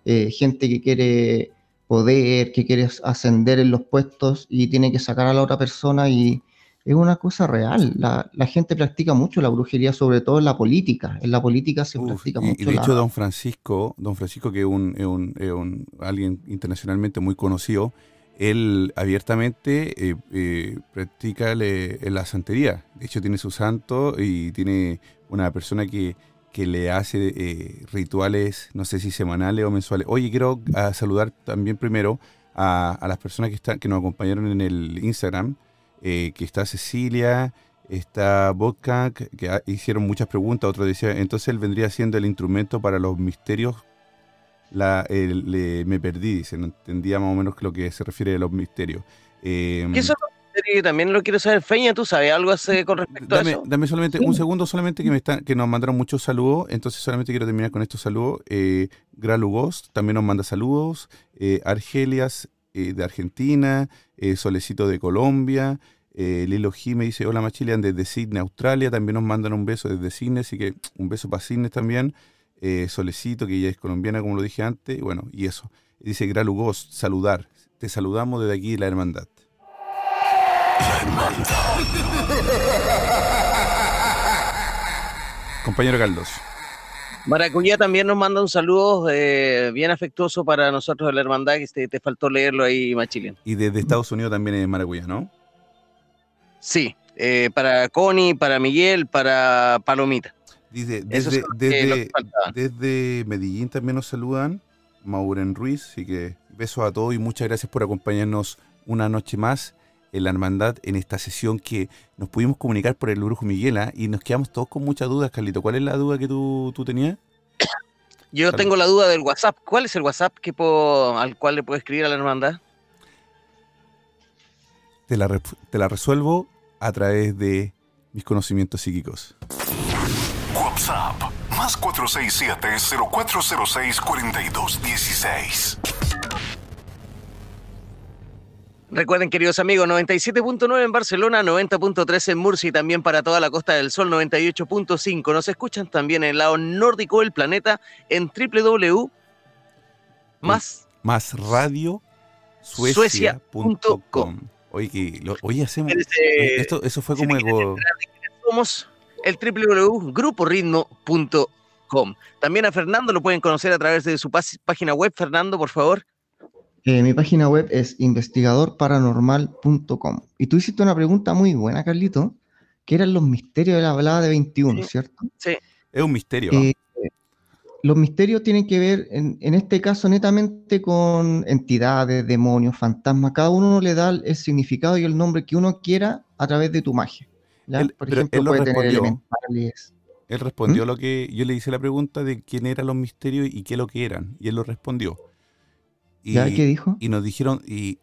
eh, gente que quiere poder, que quiere ascender en los puestos y tiene que sacar a la otra persona y es una cosa real. La, la gente practica mucho la brujería, sobre todo en la política. En la política se Uf, practica y, y mucho de la- hecho, don Francisco, don Francisco, que es un, es un- es un- alguien internacionalmente muy conocido, él abiertamente eh, eh, practica la santería. De hecho, tiene su santo y tiene una persona que, que le hace eh, rituales, no sé si semanales o mensuales. Oye, quiero ah, saludar también primero a, las personas que, están, que nos acompañaron en el Instagram, que está Cecilia, está Vodka, que, hicieron muchas preguntas, otro decía, entonces él vendría siendo el instrumento para los misterios la, el- le- me perdí, dice, no entendía más o menos lo que se refiere a los misterios. Eh, ¿Qué son los misterios? También lo quiero saber. Feña, ¿tú sabes algo hace con respecto a eso? dame solamente un segundo, solamente que me están, que nos mandaron muchos saludos, entonces solamente quiero terminar con estos saludos. Eh, Gralugos también nos manda saludos, eh, Argelias eh, de Argentina, eh, Solecito de Colombia, eh, Lilo G me dice, hola Machilian desde Sydney, Australia, también nos mandan un beso desde Sydney, así que un beso para Sydney también. Eh, Solecito, que ella es colombiana, como lo dije antes, y bueno, y eso. Dice Gralugos, saludar. Te saludamos desde aquí, la hermandad. Compañero Carlos. Maracuyá también nos manda un saludo eh, bien afectuoso para nosotros de la hermandad, que te, te faltó leerlo ahí, Machilian. Y desde Estados Unidos también es Maracuyá, ¿no? Sí, eh, para Connie, para Miguel, para Palomita. Dice, desde, Medellín también nos saludan, Mauren Ruiz, así que besos a todos y muchas gracias por acompañarnos una noche más en la hermandad en esta sesión que nos pudimos comunicar por el brujo Miguela y nos quedamos todos con muchas dudas, Carlito. ¿Cuál es la duda que tú, tú tenías? [coughs] Yo Salud. tengo la duda del WhatsApp. ¿Cuál es el WhatsApp que puedo, al cual le puedo escribir a la hermandad? Te la, te la resuelvo a través de mis conocimientos psíquicos. Más 467-0406-4216. Recuerden, queridos amigos, 97.9 en Barcelona, 90.3 en Murcia y también para toda la Costa del Sol, 98.5. Nos escuchan también en el lado nórdico del planeta en www. Más Más radio Suecia.com. Oye, que lo- oye, hacemos. eh, esto, eso fue como quieres algo. somos el www.gruporitmo.com. También a Fernando lo pueden conocer a través de su página web. Fernando, por favor. Eh, mi página web es investigadorparanormal.com. Y tú hiciste una pregunta muy buena, Carlito, que eran los misterios de la balada de 21, Sí. ¿cierto? Es un misterio. Eh, los misterios tienen que ver, en, en este caso, netamente con entidades, demonios, fantasmas. Cada uno le da el significado y el nombre que uno quiera a través de tu magia. ¿Ya? Él- Por pero ejemplo, él puede respondió. Él ¿Mm? respondió lo que. Yo le hice la pregunta de quién eran los misterios y qué lo que eran. Y él lo respondió. Y, ¿Ya? ¿Qué dijo? y nos dijeron. Y,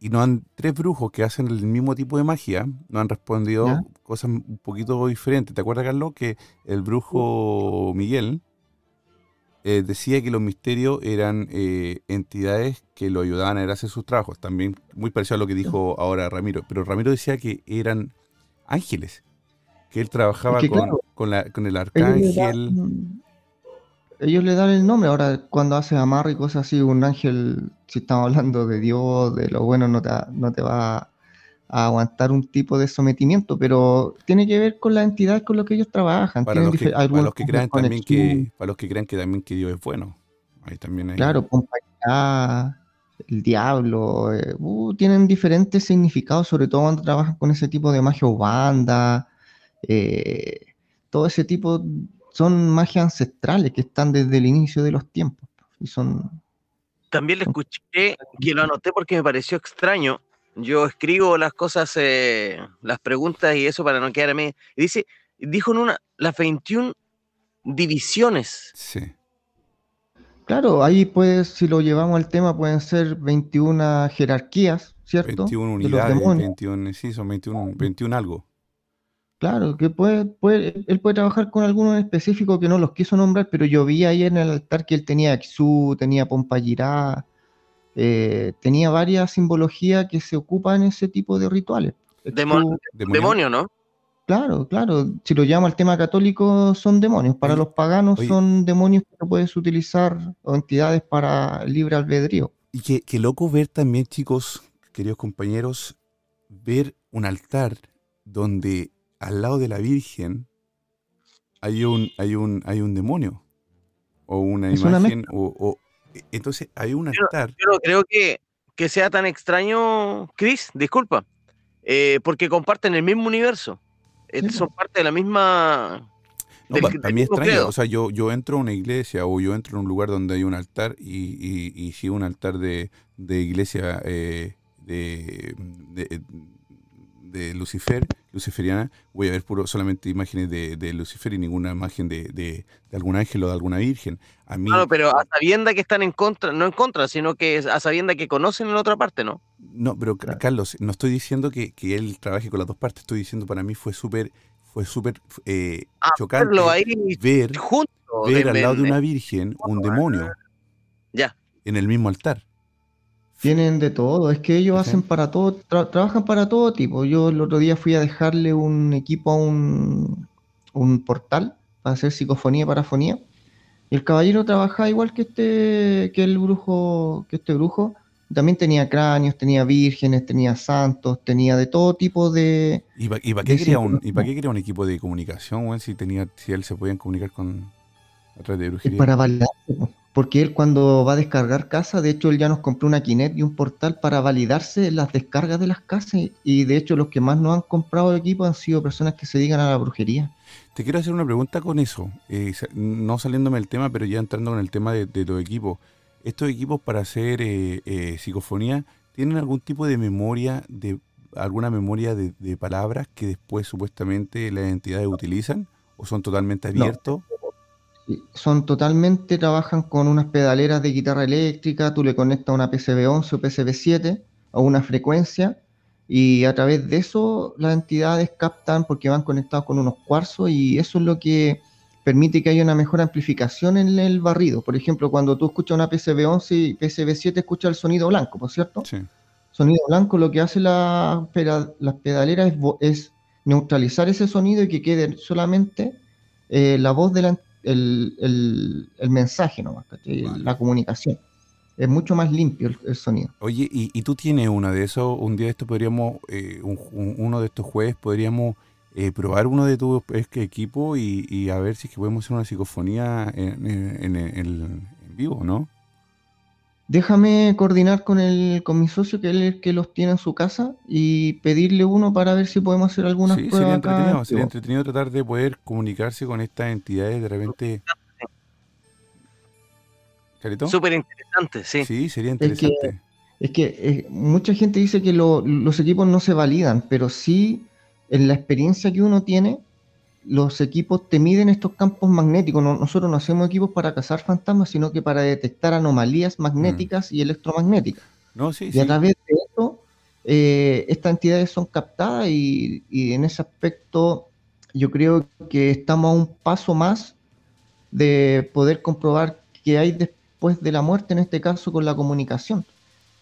y nos han. Tres brujos que hacen el mismo tipo de magia. Nos han respondido ¿Ya? cosas un poquito diferentes. ¿Te acuerdas, Carlos? Que el brujo Miguel. eh, decía que los misterios eran eh, entidades que lo ayudaban a hacer sus trabajos. También muy parecido a lo que dijo ahora Ramiro. Pero Ramiro decía que eran ángeles. Que él trabajaba que, con, claro, con, la- con el Ellos le, arcángel. ellos le dan el nombre. Ahora, cuando hace amarre y cosas así, un ángel, si estamos hablando de Dios, de lo bueno, no te, va- no te va a aguantar un tipo de sometimiento, pero tiene que ver con la entidad con lo que ellos trabajan. Para los, que, para los que crean también que, para los que crean que también que Dios es bueno. Ahí también hay. Claro, compañía, el diablo, eh, uh, tienen diferentes significados, sobre todo cuando trabajan con ese tipo de magia o banda, eh, todo ese tipo son magias ancestrales que están desde el inicio de los tiempos y son También le escuché que lo anoté porque me pareció extraño. Yo escribo las cosas, eh, las preguntas y eso para no quedarme. Y dice, dijo en una, las 21 divisiones. Sí. Claro, ahí pues, si lo llevamos al tema, pueden ser 21 jerarquías, ¿cierto? 21 De los unidades, demonios. 21, sí, son 21, 21 algo. Claro, que puede, puede, él puede trabajar con algunos en específico que no los quiso nombrar, pero yo vi ahí en el altar que él tenía Exu, tenía Pompayirá, eh, tenía varias simbologías que se ocupan en ese tipo de rituales. Demon- Exu, Demonio. Demonio, ¿no? Claro, claro, si lo llamo al tema católico son demonios, para Oye, los paganos oye. son demonios que no puedes utilizar o entidades para libre albedrío. Y qué, qué loco ver también, chicos, queridos compañeros, ver un altar donde al lado de la Virgen hay un, hay un, hay un demonio. O una Es una imagen. o, o- e- entonces hay un altar. Yo no creo que, que sea tan extraño, Chris, disculpa, eh, porque comparten el mismo universo. Son parte de la misma. No, del- para mí es extraño. O sea, yo, yo entro a una iglesia o yo entro en un lugar donde hay un altar y, y, y si un altar de, de iglesia eh, de, de, de Lucifer, luciferiana, voy a ver puro, solamente imágenes de, de Lucifer y ninguna imagen de, de, de algún ángel o de alguna virgen. A mí, Claro, pero a sabienda que están en contra, no en contra, sino que a sabienda que conocen en la otra parte, ¿no? no, pero Claro. Carlos, no estoy diciendo que, que él trabaje con las dos partes, estoy diciendo para mí fue súper fue súper eh, Ah, chocante ahí ver juntos. ver al lado de una virgen un demonio Ya. en el mismo altar. Tienen de todo, es que ellos hacen para todo, tra- trabajan para todo tipo. Yo el otro día fui a dejarle un equipo a un, un portal para hacer psicofonía y parafonía. Y el caballero trabajaba igual que este, que el brujo, que este brujo. También tenía cráneos, tenía vírgenes, tenía santos, tenía de todo tipo de. ¿Y para qué, de quería un, ¿y psicología. pa' qué quería un equipo de comunicación, weón, si tenía, si él se podían comunicar con a través de Es brujería? para validarse. Porque él cuando va a descargar casa, de hecho él ya nos compró una Kinect y un portal para validarse las descargas de las casas y de hecho los que más nos han comprado equipo han sido personas que se dedican a la brujería. Te quiero hacer una pregunta con eso, eh, no saliéndome del tema, pero ya entrando con el tema de, de los equipos. ¿Estos equipos para hacer eh, eh, psicofonía tienen algún tipo de memoria, de alguna memoria de, de palabras que después supuestamente las entidades utilizan? ¿O son totalmente abiertos? Son totalmente, trabajan con unas pedaleras de guitarra eléctrica, tú le conectas una PCB11 o PCB7 a una frecuencia y a través de eso las entidades captan porque van conectados con unos cuarzos y eso es lo que permite que haya una mejor amplificación en el barrido. Por ejemplo, cuando tú escuchas una PCB11 y PCB7 escuchas el sonido blanco, ¿por cierto? Sí. Sonido blanco lo que hace la, las pedaleras es, es neutralizar ese sonido y que quede solamente eh, la voz del el, el- el mensaje nomás. Vale. la comunicación. Es mucho más limpio el, el sonido. Oye, ¿y, y tú tienes una de esos? Un día de esto podríamos, eh, un- un- uno de estos jueves podríamos eh, probar uno de tus es que equipo y, y a ver si es que podemos hacer una psicofonía en, en- en- en- en vivo, ¿no? Déjame coordinar con el, con mi socio que él es el que los tiene en su casa y pedirle uno para ver si podemos hacer algunas Sí, sería pruebas acá. entretenido, en sería entretenido tratar de poder comunicarse con estas entidades de repente. ¿Carito? Súper interesante, sí. Sí, sería que- interesante. Es que eh, mucha gente dice que lo- los equipos no se validan, pero sí en la experiencia que uno tiene, los equipos te miden estos campos magnéticos. No- nosotros no hacemos equipos para cazar fantasmas, sino que para detectar anomalías magnéticas y electromagnéticas. No, sí, Y sí. a través de eso, eh, estas entidades son captadas y, y en ese aspecto yo creo que estamos a un paso más de poder comprobar qué hay después de la muerte, en este caso con la comunicación.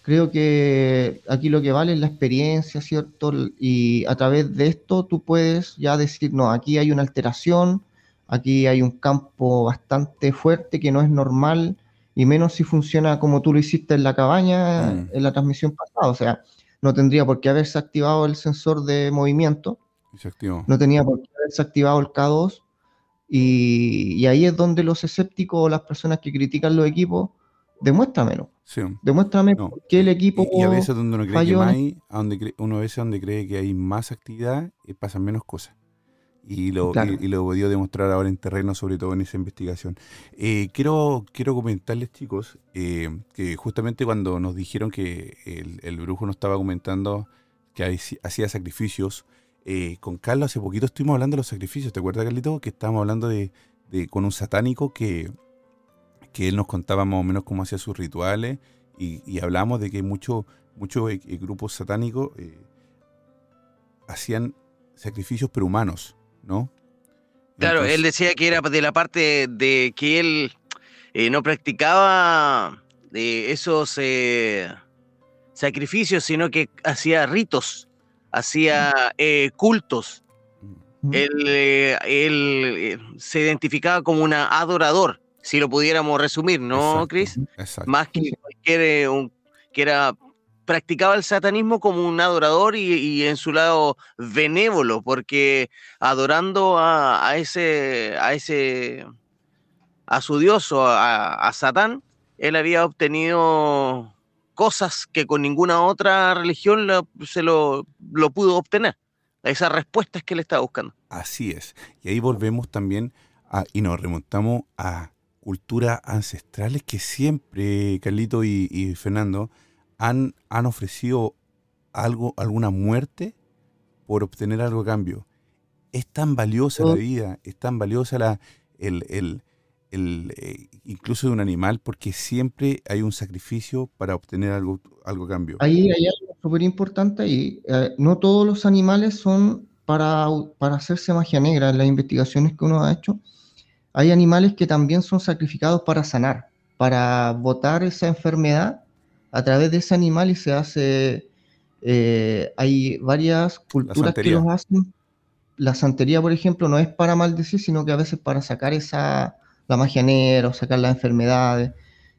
Creo que aquí lo que vale es la experiencia, ¿cierto? Y a través de esto tú puedes ya decir, no, aquí hay una alteración, aquí hay un campo bastante fuerte que no es normal, y menos si funciona como tú lo hiciste en la cabaña, Mm. en la transmisión pasada. O sea, no tendría por qué haberse activado el sensor de movimiento, Se activó. no tenía por qué haberse activado el K2. Y, y ahí es donde los escépticos o las personas que critican los equipos, demuéstramelo. Sí. Demuéstrame No, por qué el equipo. Y, y a veces donde uno cree que falló más hay, a donde cree- uno a veces donde cree que hay más actividad, eh, pasan menos cosas. Y lo, Claro. y, y lo he podido demostrar ahora en terreno, sobre todo en esa investigación. Eh, quiero, quiero comentarles, chicos, eh, que justamente cuando nos dijeron que el, el brujo nos estaba comentando que hay- hacía sacrificios, con Carlos hace poquito estuvimos hablando de los sacrificios, ¿te acuerdas, Carlito? Que estábamos hablando de, de- con un satánico que, que él nos contaba más o menos cómo hacía sus rituales y, y hablamos de que muchos muchos eh, eh, grupos satánicos eh, hacían sacrificios pero humanos, ¿no? Claro, Entonces- él decía que era de la parte de que él eh, no practicaba esos sacrificios, sino que hacía ritos, hacía cultos. Mm. Él, él, se identificaba como un adorador, si lo pudiéramos resumir, ¿no? Exacto. Más que cualquier eh, un- que era practicaba el satanismo como un adorador y, y en su lado benévolo, porque adorando a, a ese, a ese, a su dios o a, a Satán, él había obtenido cosas que con ninguna otra religión lo- se lo, lo pudo obtener. Esas respuestas que él estaba buscando. Así es. Y ahí volvemos también a- y nos remontamos a culturas ancestrales que siempre, Carlito y, y Fernando, han, han ofrecido algo, alguna muerte por obtener algo a cambio. Es tan valiosa la Oh. vida, es tan valiosa la, el, el- el, eh, incluso de un animal, porque siempre hay un sacrificio para obtener algo, algo a cambio. Ahí hay algo súper importante ahí. Eh, no todos los animales son para, para hacerse magia negra. En las investigaciones que uno ha hecho, hay animales que también son sacrificados para sanar, para botar esa enfermedad a través de ese animal y se hace. eh, hay varias culturas que los hacen. La santería, por ejemplo, no es para maldecir, sino que a veces para sacar esa la magia negra o sacar las enfermedades.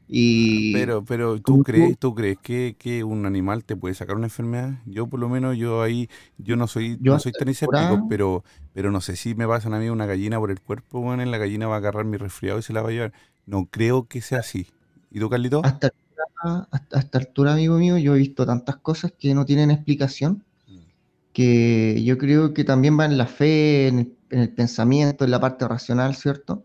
Y Pero, pero ¿tú crees, tú crees que, que un animal te puede sacar una enfermedad? Yo por lo menos, yo ahí, yo no soy, Yo no soy tan escéptico, pero, pero no sé si me pasan a mí una gallina por el cuerpo, bueno, la gallina va a agarrar mi resfriado y se la va a llevar. No creo que sea así. ¿Y tú, Carlito? Hasta, hasta, hasta altura, amigo mío, yo he visto tantas cosas que no tienen explicación, que yo creo que también va en la fe, en el, en el pensamiento, en la parte racional, ¿cierto?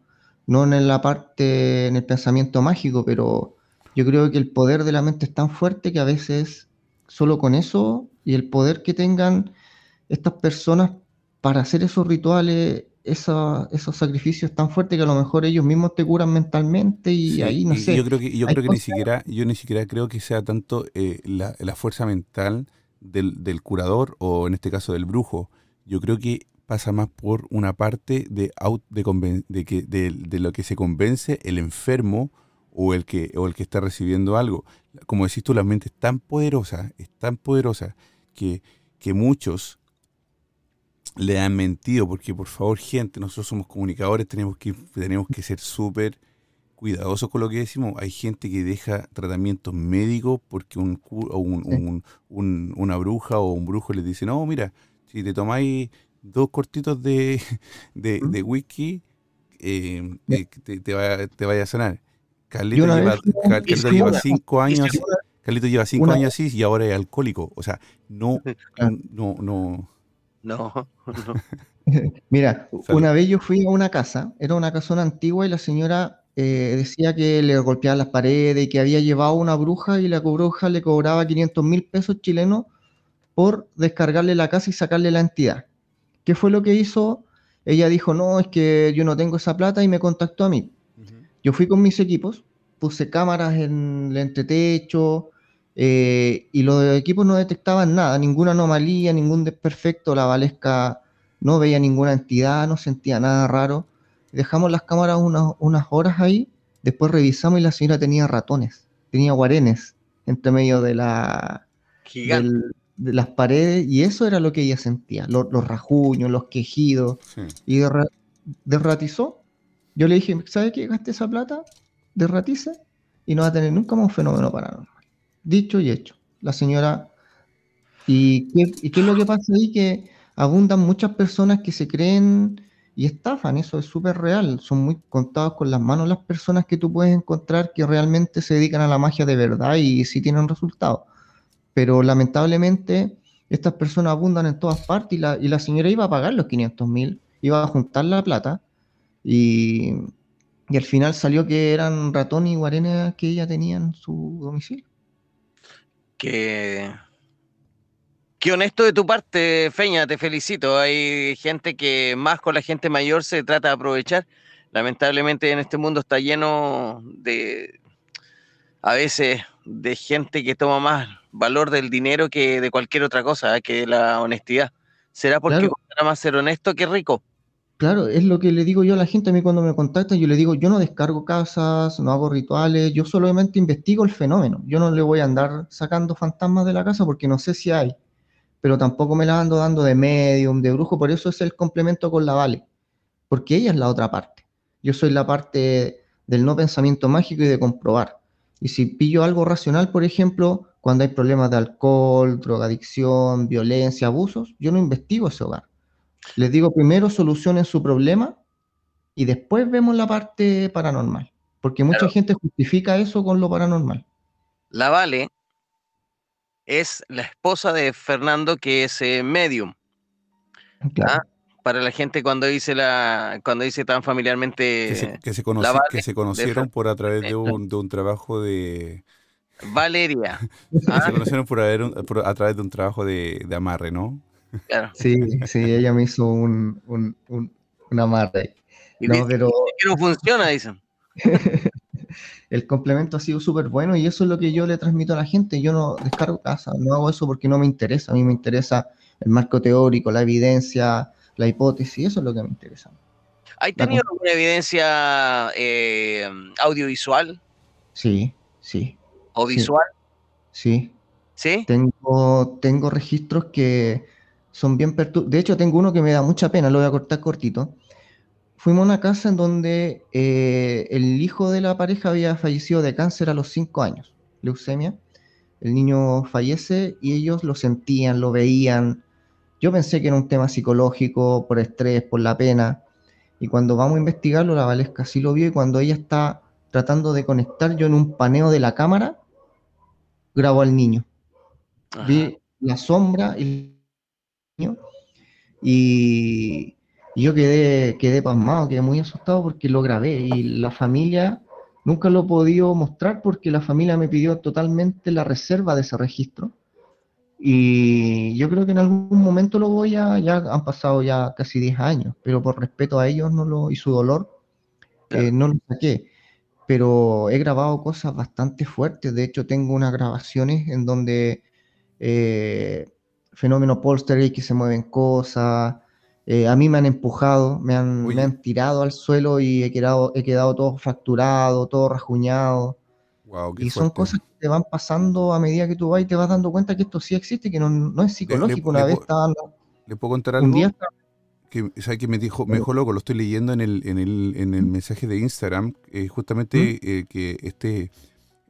No en la parte, en el pensamiento mágico, pero yo creo que el poder de la mente es tan fuerte que a veces solo con eso y el poder que tengan estas personas para hacer esos rituales, esa- esos sacrificios tan fuertes que a lo mejor ellos mismos te curan mentalmente y Sí, ahí no y sé. Yo creo que, yo creo que ni siquiera, yo ni siquiera creo que sea tanto eh, la, la fuerza mental del, del curador o en este caso del brujo. Yo creo que pasa más por una parte de, au- de, que, de, de lo que se convence el enfermo o el que, o el que está recibiendo algo. Como decís tú, la mente es tan poderosa, es tan poderosa que, que muchos le han mentido, porque por favor, gente, nosotros somos comunicadores, tenemos que, tenemos que ser súper cuidadosos con lo que decimos. Hay gente que deja tratamientos médicos porque un, un- un- una bruja o un brujo les dice, no, mira, si te tomáis dos cortitos de, de, de whisky, eh, eh, te, te, va, te vaya a sanar. Carlito lleva, Carlito a lleva cinco años así, Carlito lleva cinco una- años así y ahora es alcohólico. O sea, no, [laughs] no, no. No, [laughs] no. [laughs] Mira, Salud. una vez yo fui a una casa, era una casona antigua y la señora eh, decía que le golpeaban las paredes y que había llevado una bruja y la bruja le cobraba 500 mil pesos chilenos por descargarle la casa y sacarle la entidad. ¿Qué fue lo que hizo? Ella dijo, no, es que yo no tengo esa plata y me contactó a mí. Yo fui con mis equipos, puse cámaras en el entretecho eh, y los equipos no detectaban nada, ninguna anomalía, ningún desperfecto. La Valesca no veía ninguna entidad, no sentía nada raro. Dejamos las cámaras unas, unas horas ahí, después revisamos y la señora tenía ratones, tenía guarenes entre medio de, la, Gigante. del- de las paredes y eso era lo que ella sentía, lo- los rajuños, los quejidos Sí. y derra- derratizó. Yo le dije, ¿sabe qué? Gaste esa plata, derratice y no va a tener nunca más un fenómeno paranormal. Dicho y hecho. La señora... ¿Y qué, y qué es lo que pasa ahí? Que abundan muchas personas que se creen y estafan, eso es súper real. Son muy contados con las manos las personas que tú puedes encontrar que realmente se dedican a la magia de verdad y sí tienen resultados. Pero lamentablemente estas personas abundan en todas partes y la, señora iba a pagar los 500 mil, iba a juntar la plata y, al final salió que eran ratones y guarenes que ella tenía en su domicilio. Qué, qué honesto de tu parte, Feña, te felicito. Hay gente que más con la gente mayor se trata de aprovechar. Lamentablemente en este mundo está lleno de, a veces, de gente que toma más valor del dinero que de cualquier otra cosa, ¿eh? que la honestidad. ¿Será porque Claro. costará más ser honesto que rico? Claro, es lo que le digo yo a la gente, a mí cuando me contactan, yo le digo, yo no descargo casas, no hago rituales, yo solamente investigo el fenómeno. Yo no le voy a andar sacando fantasmas de la casa porque no sé si hay, pero tampoco me la ando dando de medium, de brujo, por eso es el complemento con la Vale, porque ella es la otra parte. Yo soy la parte del no pensamiento mágico y de comprobar. Y si pillo algo racional, por ejemplo, cuando hay problemas de alcohol, drogadicción, violencia, abusos, yo no investigo ese hogar. Les digo primero solucionen su problema y después vemos la parte paranormal. Porque mucha Claro. gente justifica eso con lo paranormal. La Vale es la esposa de Fernando, que es eh, medium. Claro. Ah, Para la gente cuando dice la, cuando dice tan familiarmente Que se, que se conoci- la Vale que se conocieron por a través de- un, de un trabajo de... Valeria. [laughs] que Ah, Se conocieron por haber un- por- a través de un trabajo de, de amarre, ¿no? claro. Sí, sí, ella me hizo un, un, un, un amarre. Y No, dice pero que no funciona, dicen. [laughs] el complemento ha sido súper bueno y eso es lo que yo le transmito a la gente. Yo no descargo casa, no hago eso porque no me interesa. A mí me interesa el marco teórico, la evidencia, la hipótesis, eso es lo que me interesa. ¿Hay tenido alguna evidencia eh, audiovisual Sí, sí, o Sí. visual? sí. ¿Sí? Tengo, tengo registros que son bien perturbados. De hecho, tengo uno que me da mucha pena, lo voy a cortar cortito. Fuimos a una casa en donde eh, el hijo de la pareja había fallecido de cáncer a los 5 años, leucemia. El niño fallece y ellos lo sentían, lo veían. Yo pensé que era un tema psicológico, por estrés, por la pena. Y cuando vamos a investigarlo, la Valesca sí lo vio y cuando ella está tratando de conectar, yo en un paneo de la cámara grabo al niño. Ajá. vi la sombra y el niño, y, yo quedé, quedé pasmado, quedé muy asustado porque lo grabé y la familia nunca lo he podido mostrar porque la familia me pidió totalmente la reserva de ese registro. Y yo creo que en algún momento lo voy a, ya han pasado ya casi 10 años, pero por respeto a ellos no lo, y su dolor, eh, no lo saqué pero he grabado cosas bastante fuertes. De hecho, tengo unas grabaciones en donde eh, fenómeno poltergeist que se mueven cosas. eh, a mí me han empujado, me han, me han tirado al suelo y he quedado, he quedado todo fracturado, todo rajuñado. Wow, Y son fuerte. cosas que te van pasando a medida que tú vas y te vas dando cuenta que esto sí existe, que no, no es psicológico. Una le vez puedo- estaban, ¿Le puedo contar un algo? día estaba- que, ¿sabe que me dijo, me dijo loco? Lo estoy leyendo en el, en el, en el mensaje de Instagram, eh, justamente eh, que este,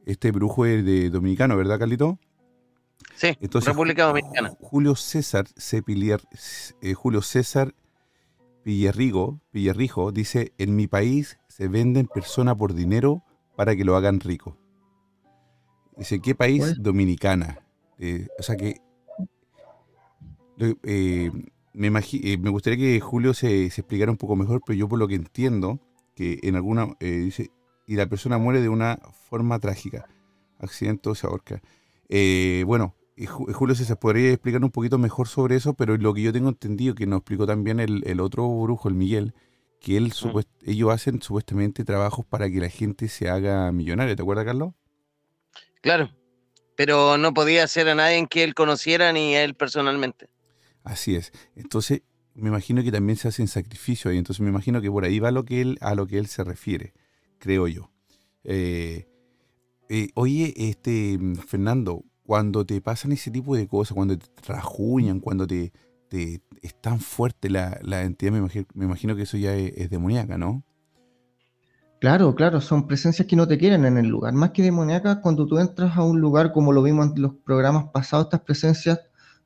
este brujo es de dominicano, ¿verdad, Carlito? Sí, Entonces, República Dominicana. Ju- Julio César Cepilier, eh, Julio César Villarrigo, Villarrijo dice, en mi país se venden personas por dinero para que lo hagan rico. Dice, ¿qué país? Pues. Dominicana. Eh, o sea que eh, me, eh, me gustaría que Julio se, se explicara un poco mejor, pero yo por lo que entiendo, que en alguna, eh, dice, y la persona muere de una forma trágica, accidente o se ahorca. Eh, bueno, y Ju- Julio César, podría explicar un poquito mejor sobre eso, pero lo que yo tengo entendido, que nos explicó también el, el otro brujo, el Miguel, que él supuest- ellos hacen supuestamente trabajos para que la gente se haga millonaria, ¿te acuerdas, Carlos? Claro. Pero no podía ser a nadie que él conociera ni a él personalmente. Así es. Entonces, me imagino que también se hacen sacrificios ahí. Entonces, me imagino que por ahí va lo que él, a lo que él se refiere, creo yo. Eh, eh, oye, este Fernando, cuando te pasan ese tipo de cosas, cuando te rajuñan, cuando te, te es tan fuerte la, entidad, me imagino, me imagino que eso ya es, es demoníaca, ¿no? Claro, claro, son presencias que no te quieren en el lugar. Más que demoníacas, cuando tú entras a un lugar, como lo vimos en los programas pasados, estas presencias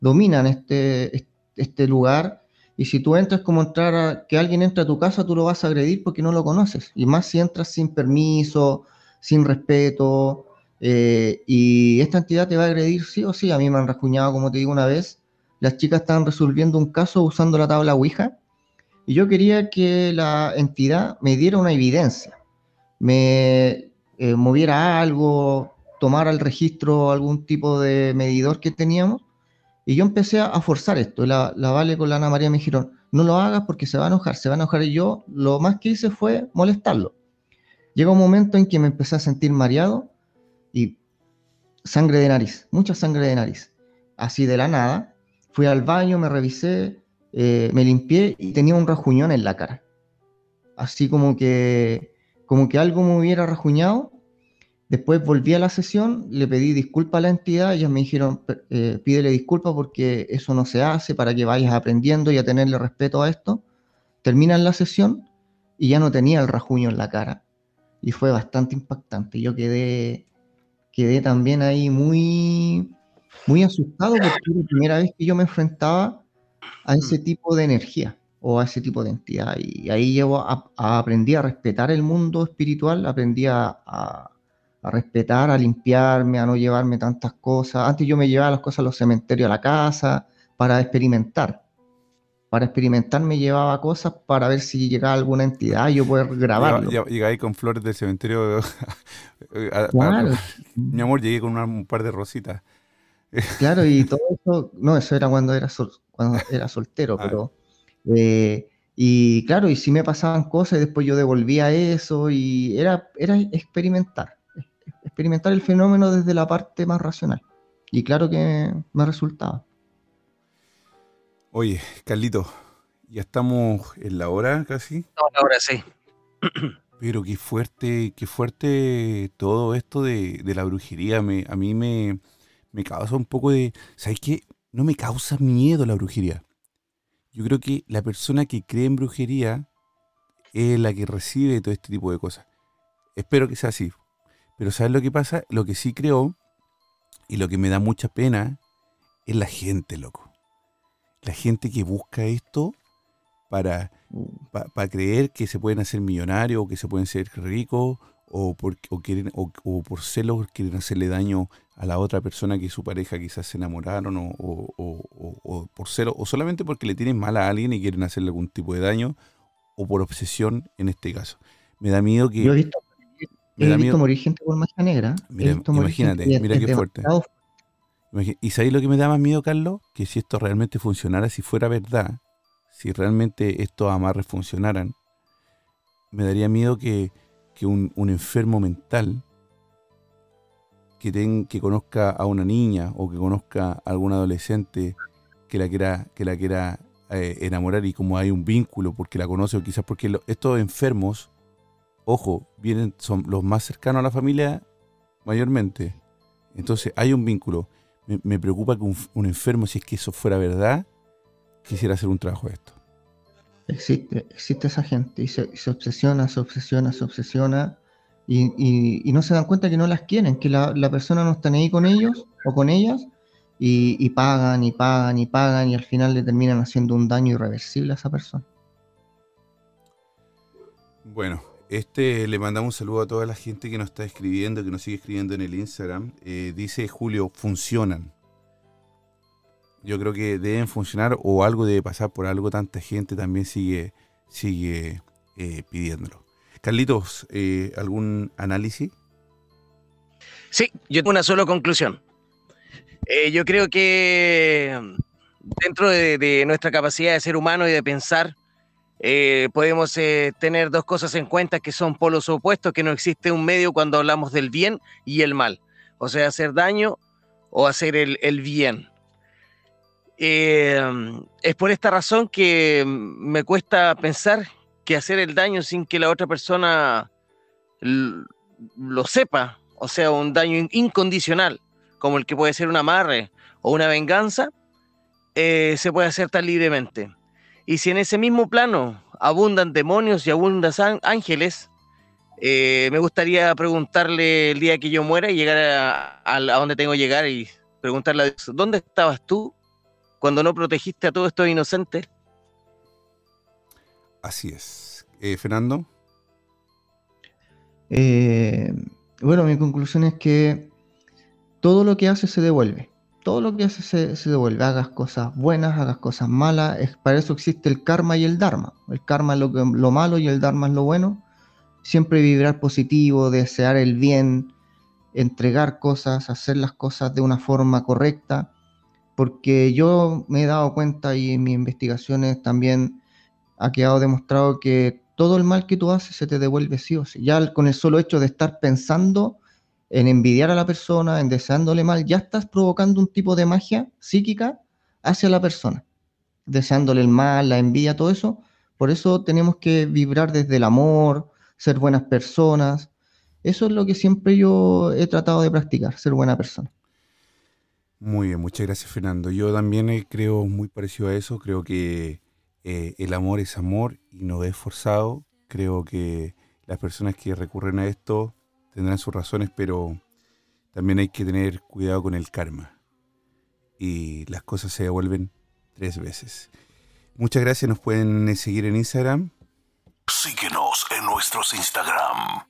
dominan este, est- este lugar. Y si tú entras como entrar a, que alguien entra a tu casa, tú lo vas a agredir porque no lo conoces. Y más si entras sin permiso, sin respeto. eh, y esta entidad te va a agredir sí o sí. A mí me han rasguñado, como te digo una vez. Las chicas estaban resolviendo un caso usando la tabla Ouija. Y yo quería que la entidad me diera una evidencia me eh, moviera algo, tomara el registro, algún tipo de medidor que teníamos, y yo empecé a, forzar esto. La, la Vale con Ana María me dijeron, no lo hagas porque se va a enojar, se va a enojar. Y yo lo más que hice fue molestarlo. Llega un momento en que me empecé a sentir mareado y sangre de nariz, mucha sangre de nariz. Así de la nada, fui al baño, me revisé, eh, me limpié y tenía un rajuñón en la cara. Así como que como que algo me hubiera rajuñado. Después volví a la sesión, le pedí disculpas a la entidad, ellas me dijeron, eh, pídele disculpas porque eso no se hace para que vayas aprendiendo y a tenerle respeto a esto. Terminan la sesión y ya no tenía el rajuño en la cara. Y fue bastante impactante. Yo quedé, quedé también ahí muy, muy asustado porque era la primera vez que yo me enfrentaba a ese tipo de energía o a ese tipo de entidad. Y ahí llevo a, a- aprendí a respetar el mundo espiritual, aprendí a, a- a respetar, a limpiarme, a no llevarme tantas cosas. Antes yo me llevaba las cosas a los cementerios a la casa para experimentar. Para experimentar me llevaba cosas para ver si llegaba alguna entidad y yo poder [laughs] grabarlo. Llegaba ahí con flores del cementerio. [laughs] mi amor, llegué con un par de rositas. [laughs] Claro, y todo eso, no, eso era cuando era, cuando era soltero, ah. pero... Eh, y claro, y si me pasaban cosas y después yo devolvía eso y era, era experimentar, experimentar el fenómeno desde la parte más racional. Y claro que me resultaba. Oye, Carlito, ya estamos en la hora casi. No, la hora sí. [clears throat] Pero qué fuerte, qué fuerte todo esto de, la brujería. Me, a mí me, me causa un poco de. ¿Sabes qué? No me causa miedo la brujería. Yo creo que la persona que cree en brujería es la que recibe todo este tipo de cosas. Espero que sea así. Pero ¿sabes lo que pasa? Lo que sí creo y lo que me da mucha pena es la gente, loco. La gente que busca esto para, para creer que se pueden hacer millonarios o que se pueden ser ricos o por, quieren, o, por celos quieren hacerle daño a la otra persona que su pareja quizás se enamoraron o, o, por celos o solamente porque le tienen mal a alguien y quieren hacerle algún tipo de daño o por obsesión en este caso. Me da miedo que... Yo he visto, morir gente por magia negra. imagínate, mira qué fuerte. ¿Y sabéis lo que me da más miedo, Carlos? Que si esto realmente funcionara, si fuera verdad, si realmente estos amarres funcionaran, me daría miedo que que un, enfermo mental que, ten, que conozca a una niña o que conozca a algún adolescente que la quiera, que la quiera eh, enamorar y como hay un vínculo porque la conoce o quizás porque estos enfermos, ojo, vienen, son los más cercanos a la familia mayormente. Entonces hay un vínculo. Me, preocupa que un, un, enfermo, si es que eso fuera verdad, quisiera hacer un trabajo de esto. Existe, existe esa gente y se, obsesiona, se obsesiona, se obsesiona y, no se dan cuenta que no las quieren, que la, persona no está ahí con ellos o con ellas y, pagan y pagan y pagan y al final le terminan haciendo un daño irreversible a esa persona. Bueno, este le mandamos un saludo a toda la gente que nos está escribiendo, que nos sigue escribiendo en el Instagram. Eh, dice Julio, funcionan yo creo que deben funcionar o algo debe pasar por algo, tanta gente también sigue, sigue eh, pidiéndolo. Carlitos, eh, ¿algún análisis? Sí, yo tengo una sola conclusión. Yo creo que dentro de, nuestra capacidad de ser humano y de pensar, podemos tener dos cosas en cuenta que son polos opuestos, que no existe un medio cuando hablamos del bien y el mal. O sea, hacer daño o hacer el bien. Em, es por esta razón que me cuesta pensar que hacer el daño sin que la otra persona lo sepa, o sea, un daño incondicional, como el que puede ser un amarre o una venganza, eh, se puede hacer tan libremente. Y si en ese mismo plano abundan demonios y abundan ángeles, eh, me gustaría preguntarle el día que yo muera y llegar a, a donde tengo que llegar y preguntarle a Dios, ¿dónde estabas tú cuando no protegiste a todos estos inocentes? Así es. Eh, Fernando. Eh, bueno, mi conclusión es que todo lo que haces se devuelve. Todo lo que haces se, devuelve. Hagas cosas buenas, hagas cosas malas. Es, para eso existe el karma y el dharma. El karma es lo, lo malo y el dharma es lo bueno. Siempre vibrar positivo, desear el bien, entregar cosas, hacer las cosas de una forma correcta porque yo me he dado cuenta y en mis investigaciones también ha quedado demostrado que todo el mal que tú haces se te devuelve sí o sí. Ya con el solo hecho de estar pensando en envidiar a la persona, en deseándole mal, ya estás provocando un tipo de magia psíquica hacia la persona, deseándole el mal, la envidia, todo eso. Por eso tenemos que vibrar desde el amor, ser buenas personas. Eso es lo que siempre yo he tratado de practicar, ser buena persona. Muy bien, muchas gracias Fernando. Yo también eh, creo muy parecido a eso, creo que eh, el amor es amor y no es forzado. Creo que las personas que recurren a esto tendrán sus razones, pero también hay que tener cuidado con el karma. Y las cosas se devuelven tres veces. Muchas gracias, nos pueden eh, seguir en Instagram. Síguenos en nuestros Instagram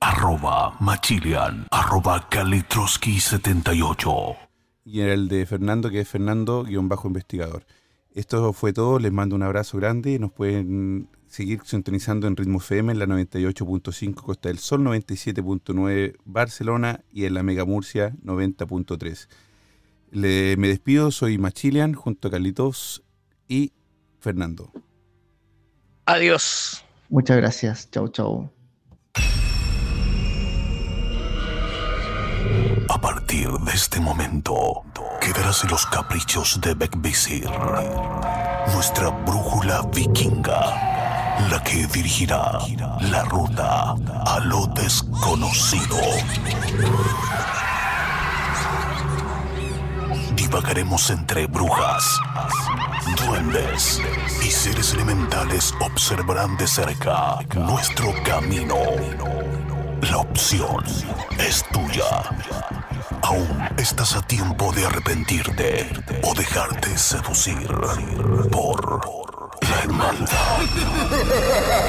arroba Machilian, arroba Kalitroski78. Y el de Fernando, que es Fernando-investigador. Esto fue todo, les mando un abrazo grande, nos pueden seguir sintonizando en Ritmo FM en la 98.5 Costa del Sol, 97.9 Barcelona y en la Mega Murcia 90.3. me despido, soy Machilian junto a Carlitos y Fernando. Adiós. Muchas gracias. Chau, chau. A partir de este momento, quedarás en los caprichos de Beckvisir, nuestra brújula vikinga la que dirigirá la ruta a lo desconocido. Divagaremos entre brujas, duendes y seres elementales observarán de cerca nuestro camino. La opción es tuya. Aún estás a tiempo de arrepentirte o dejarte seducir por hermandad.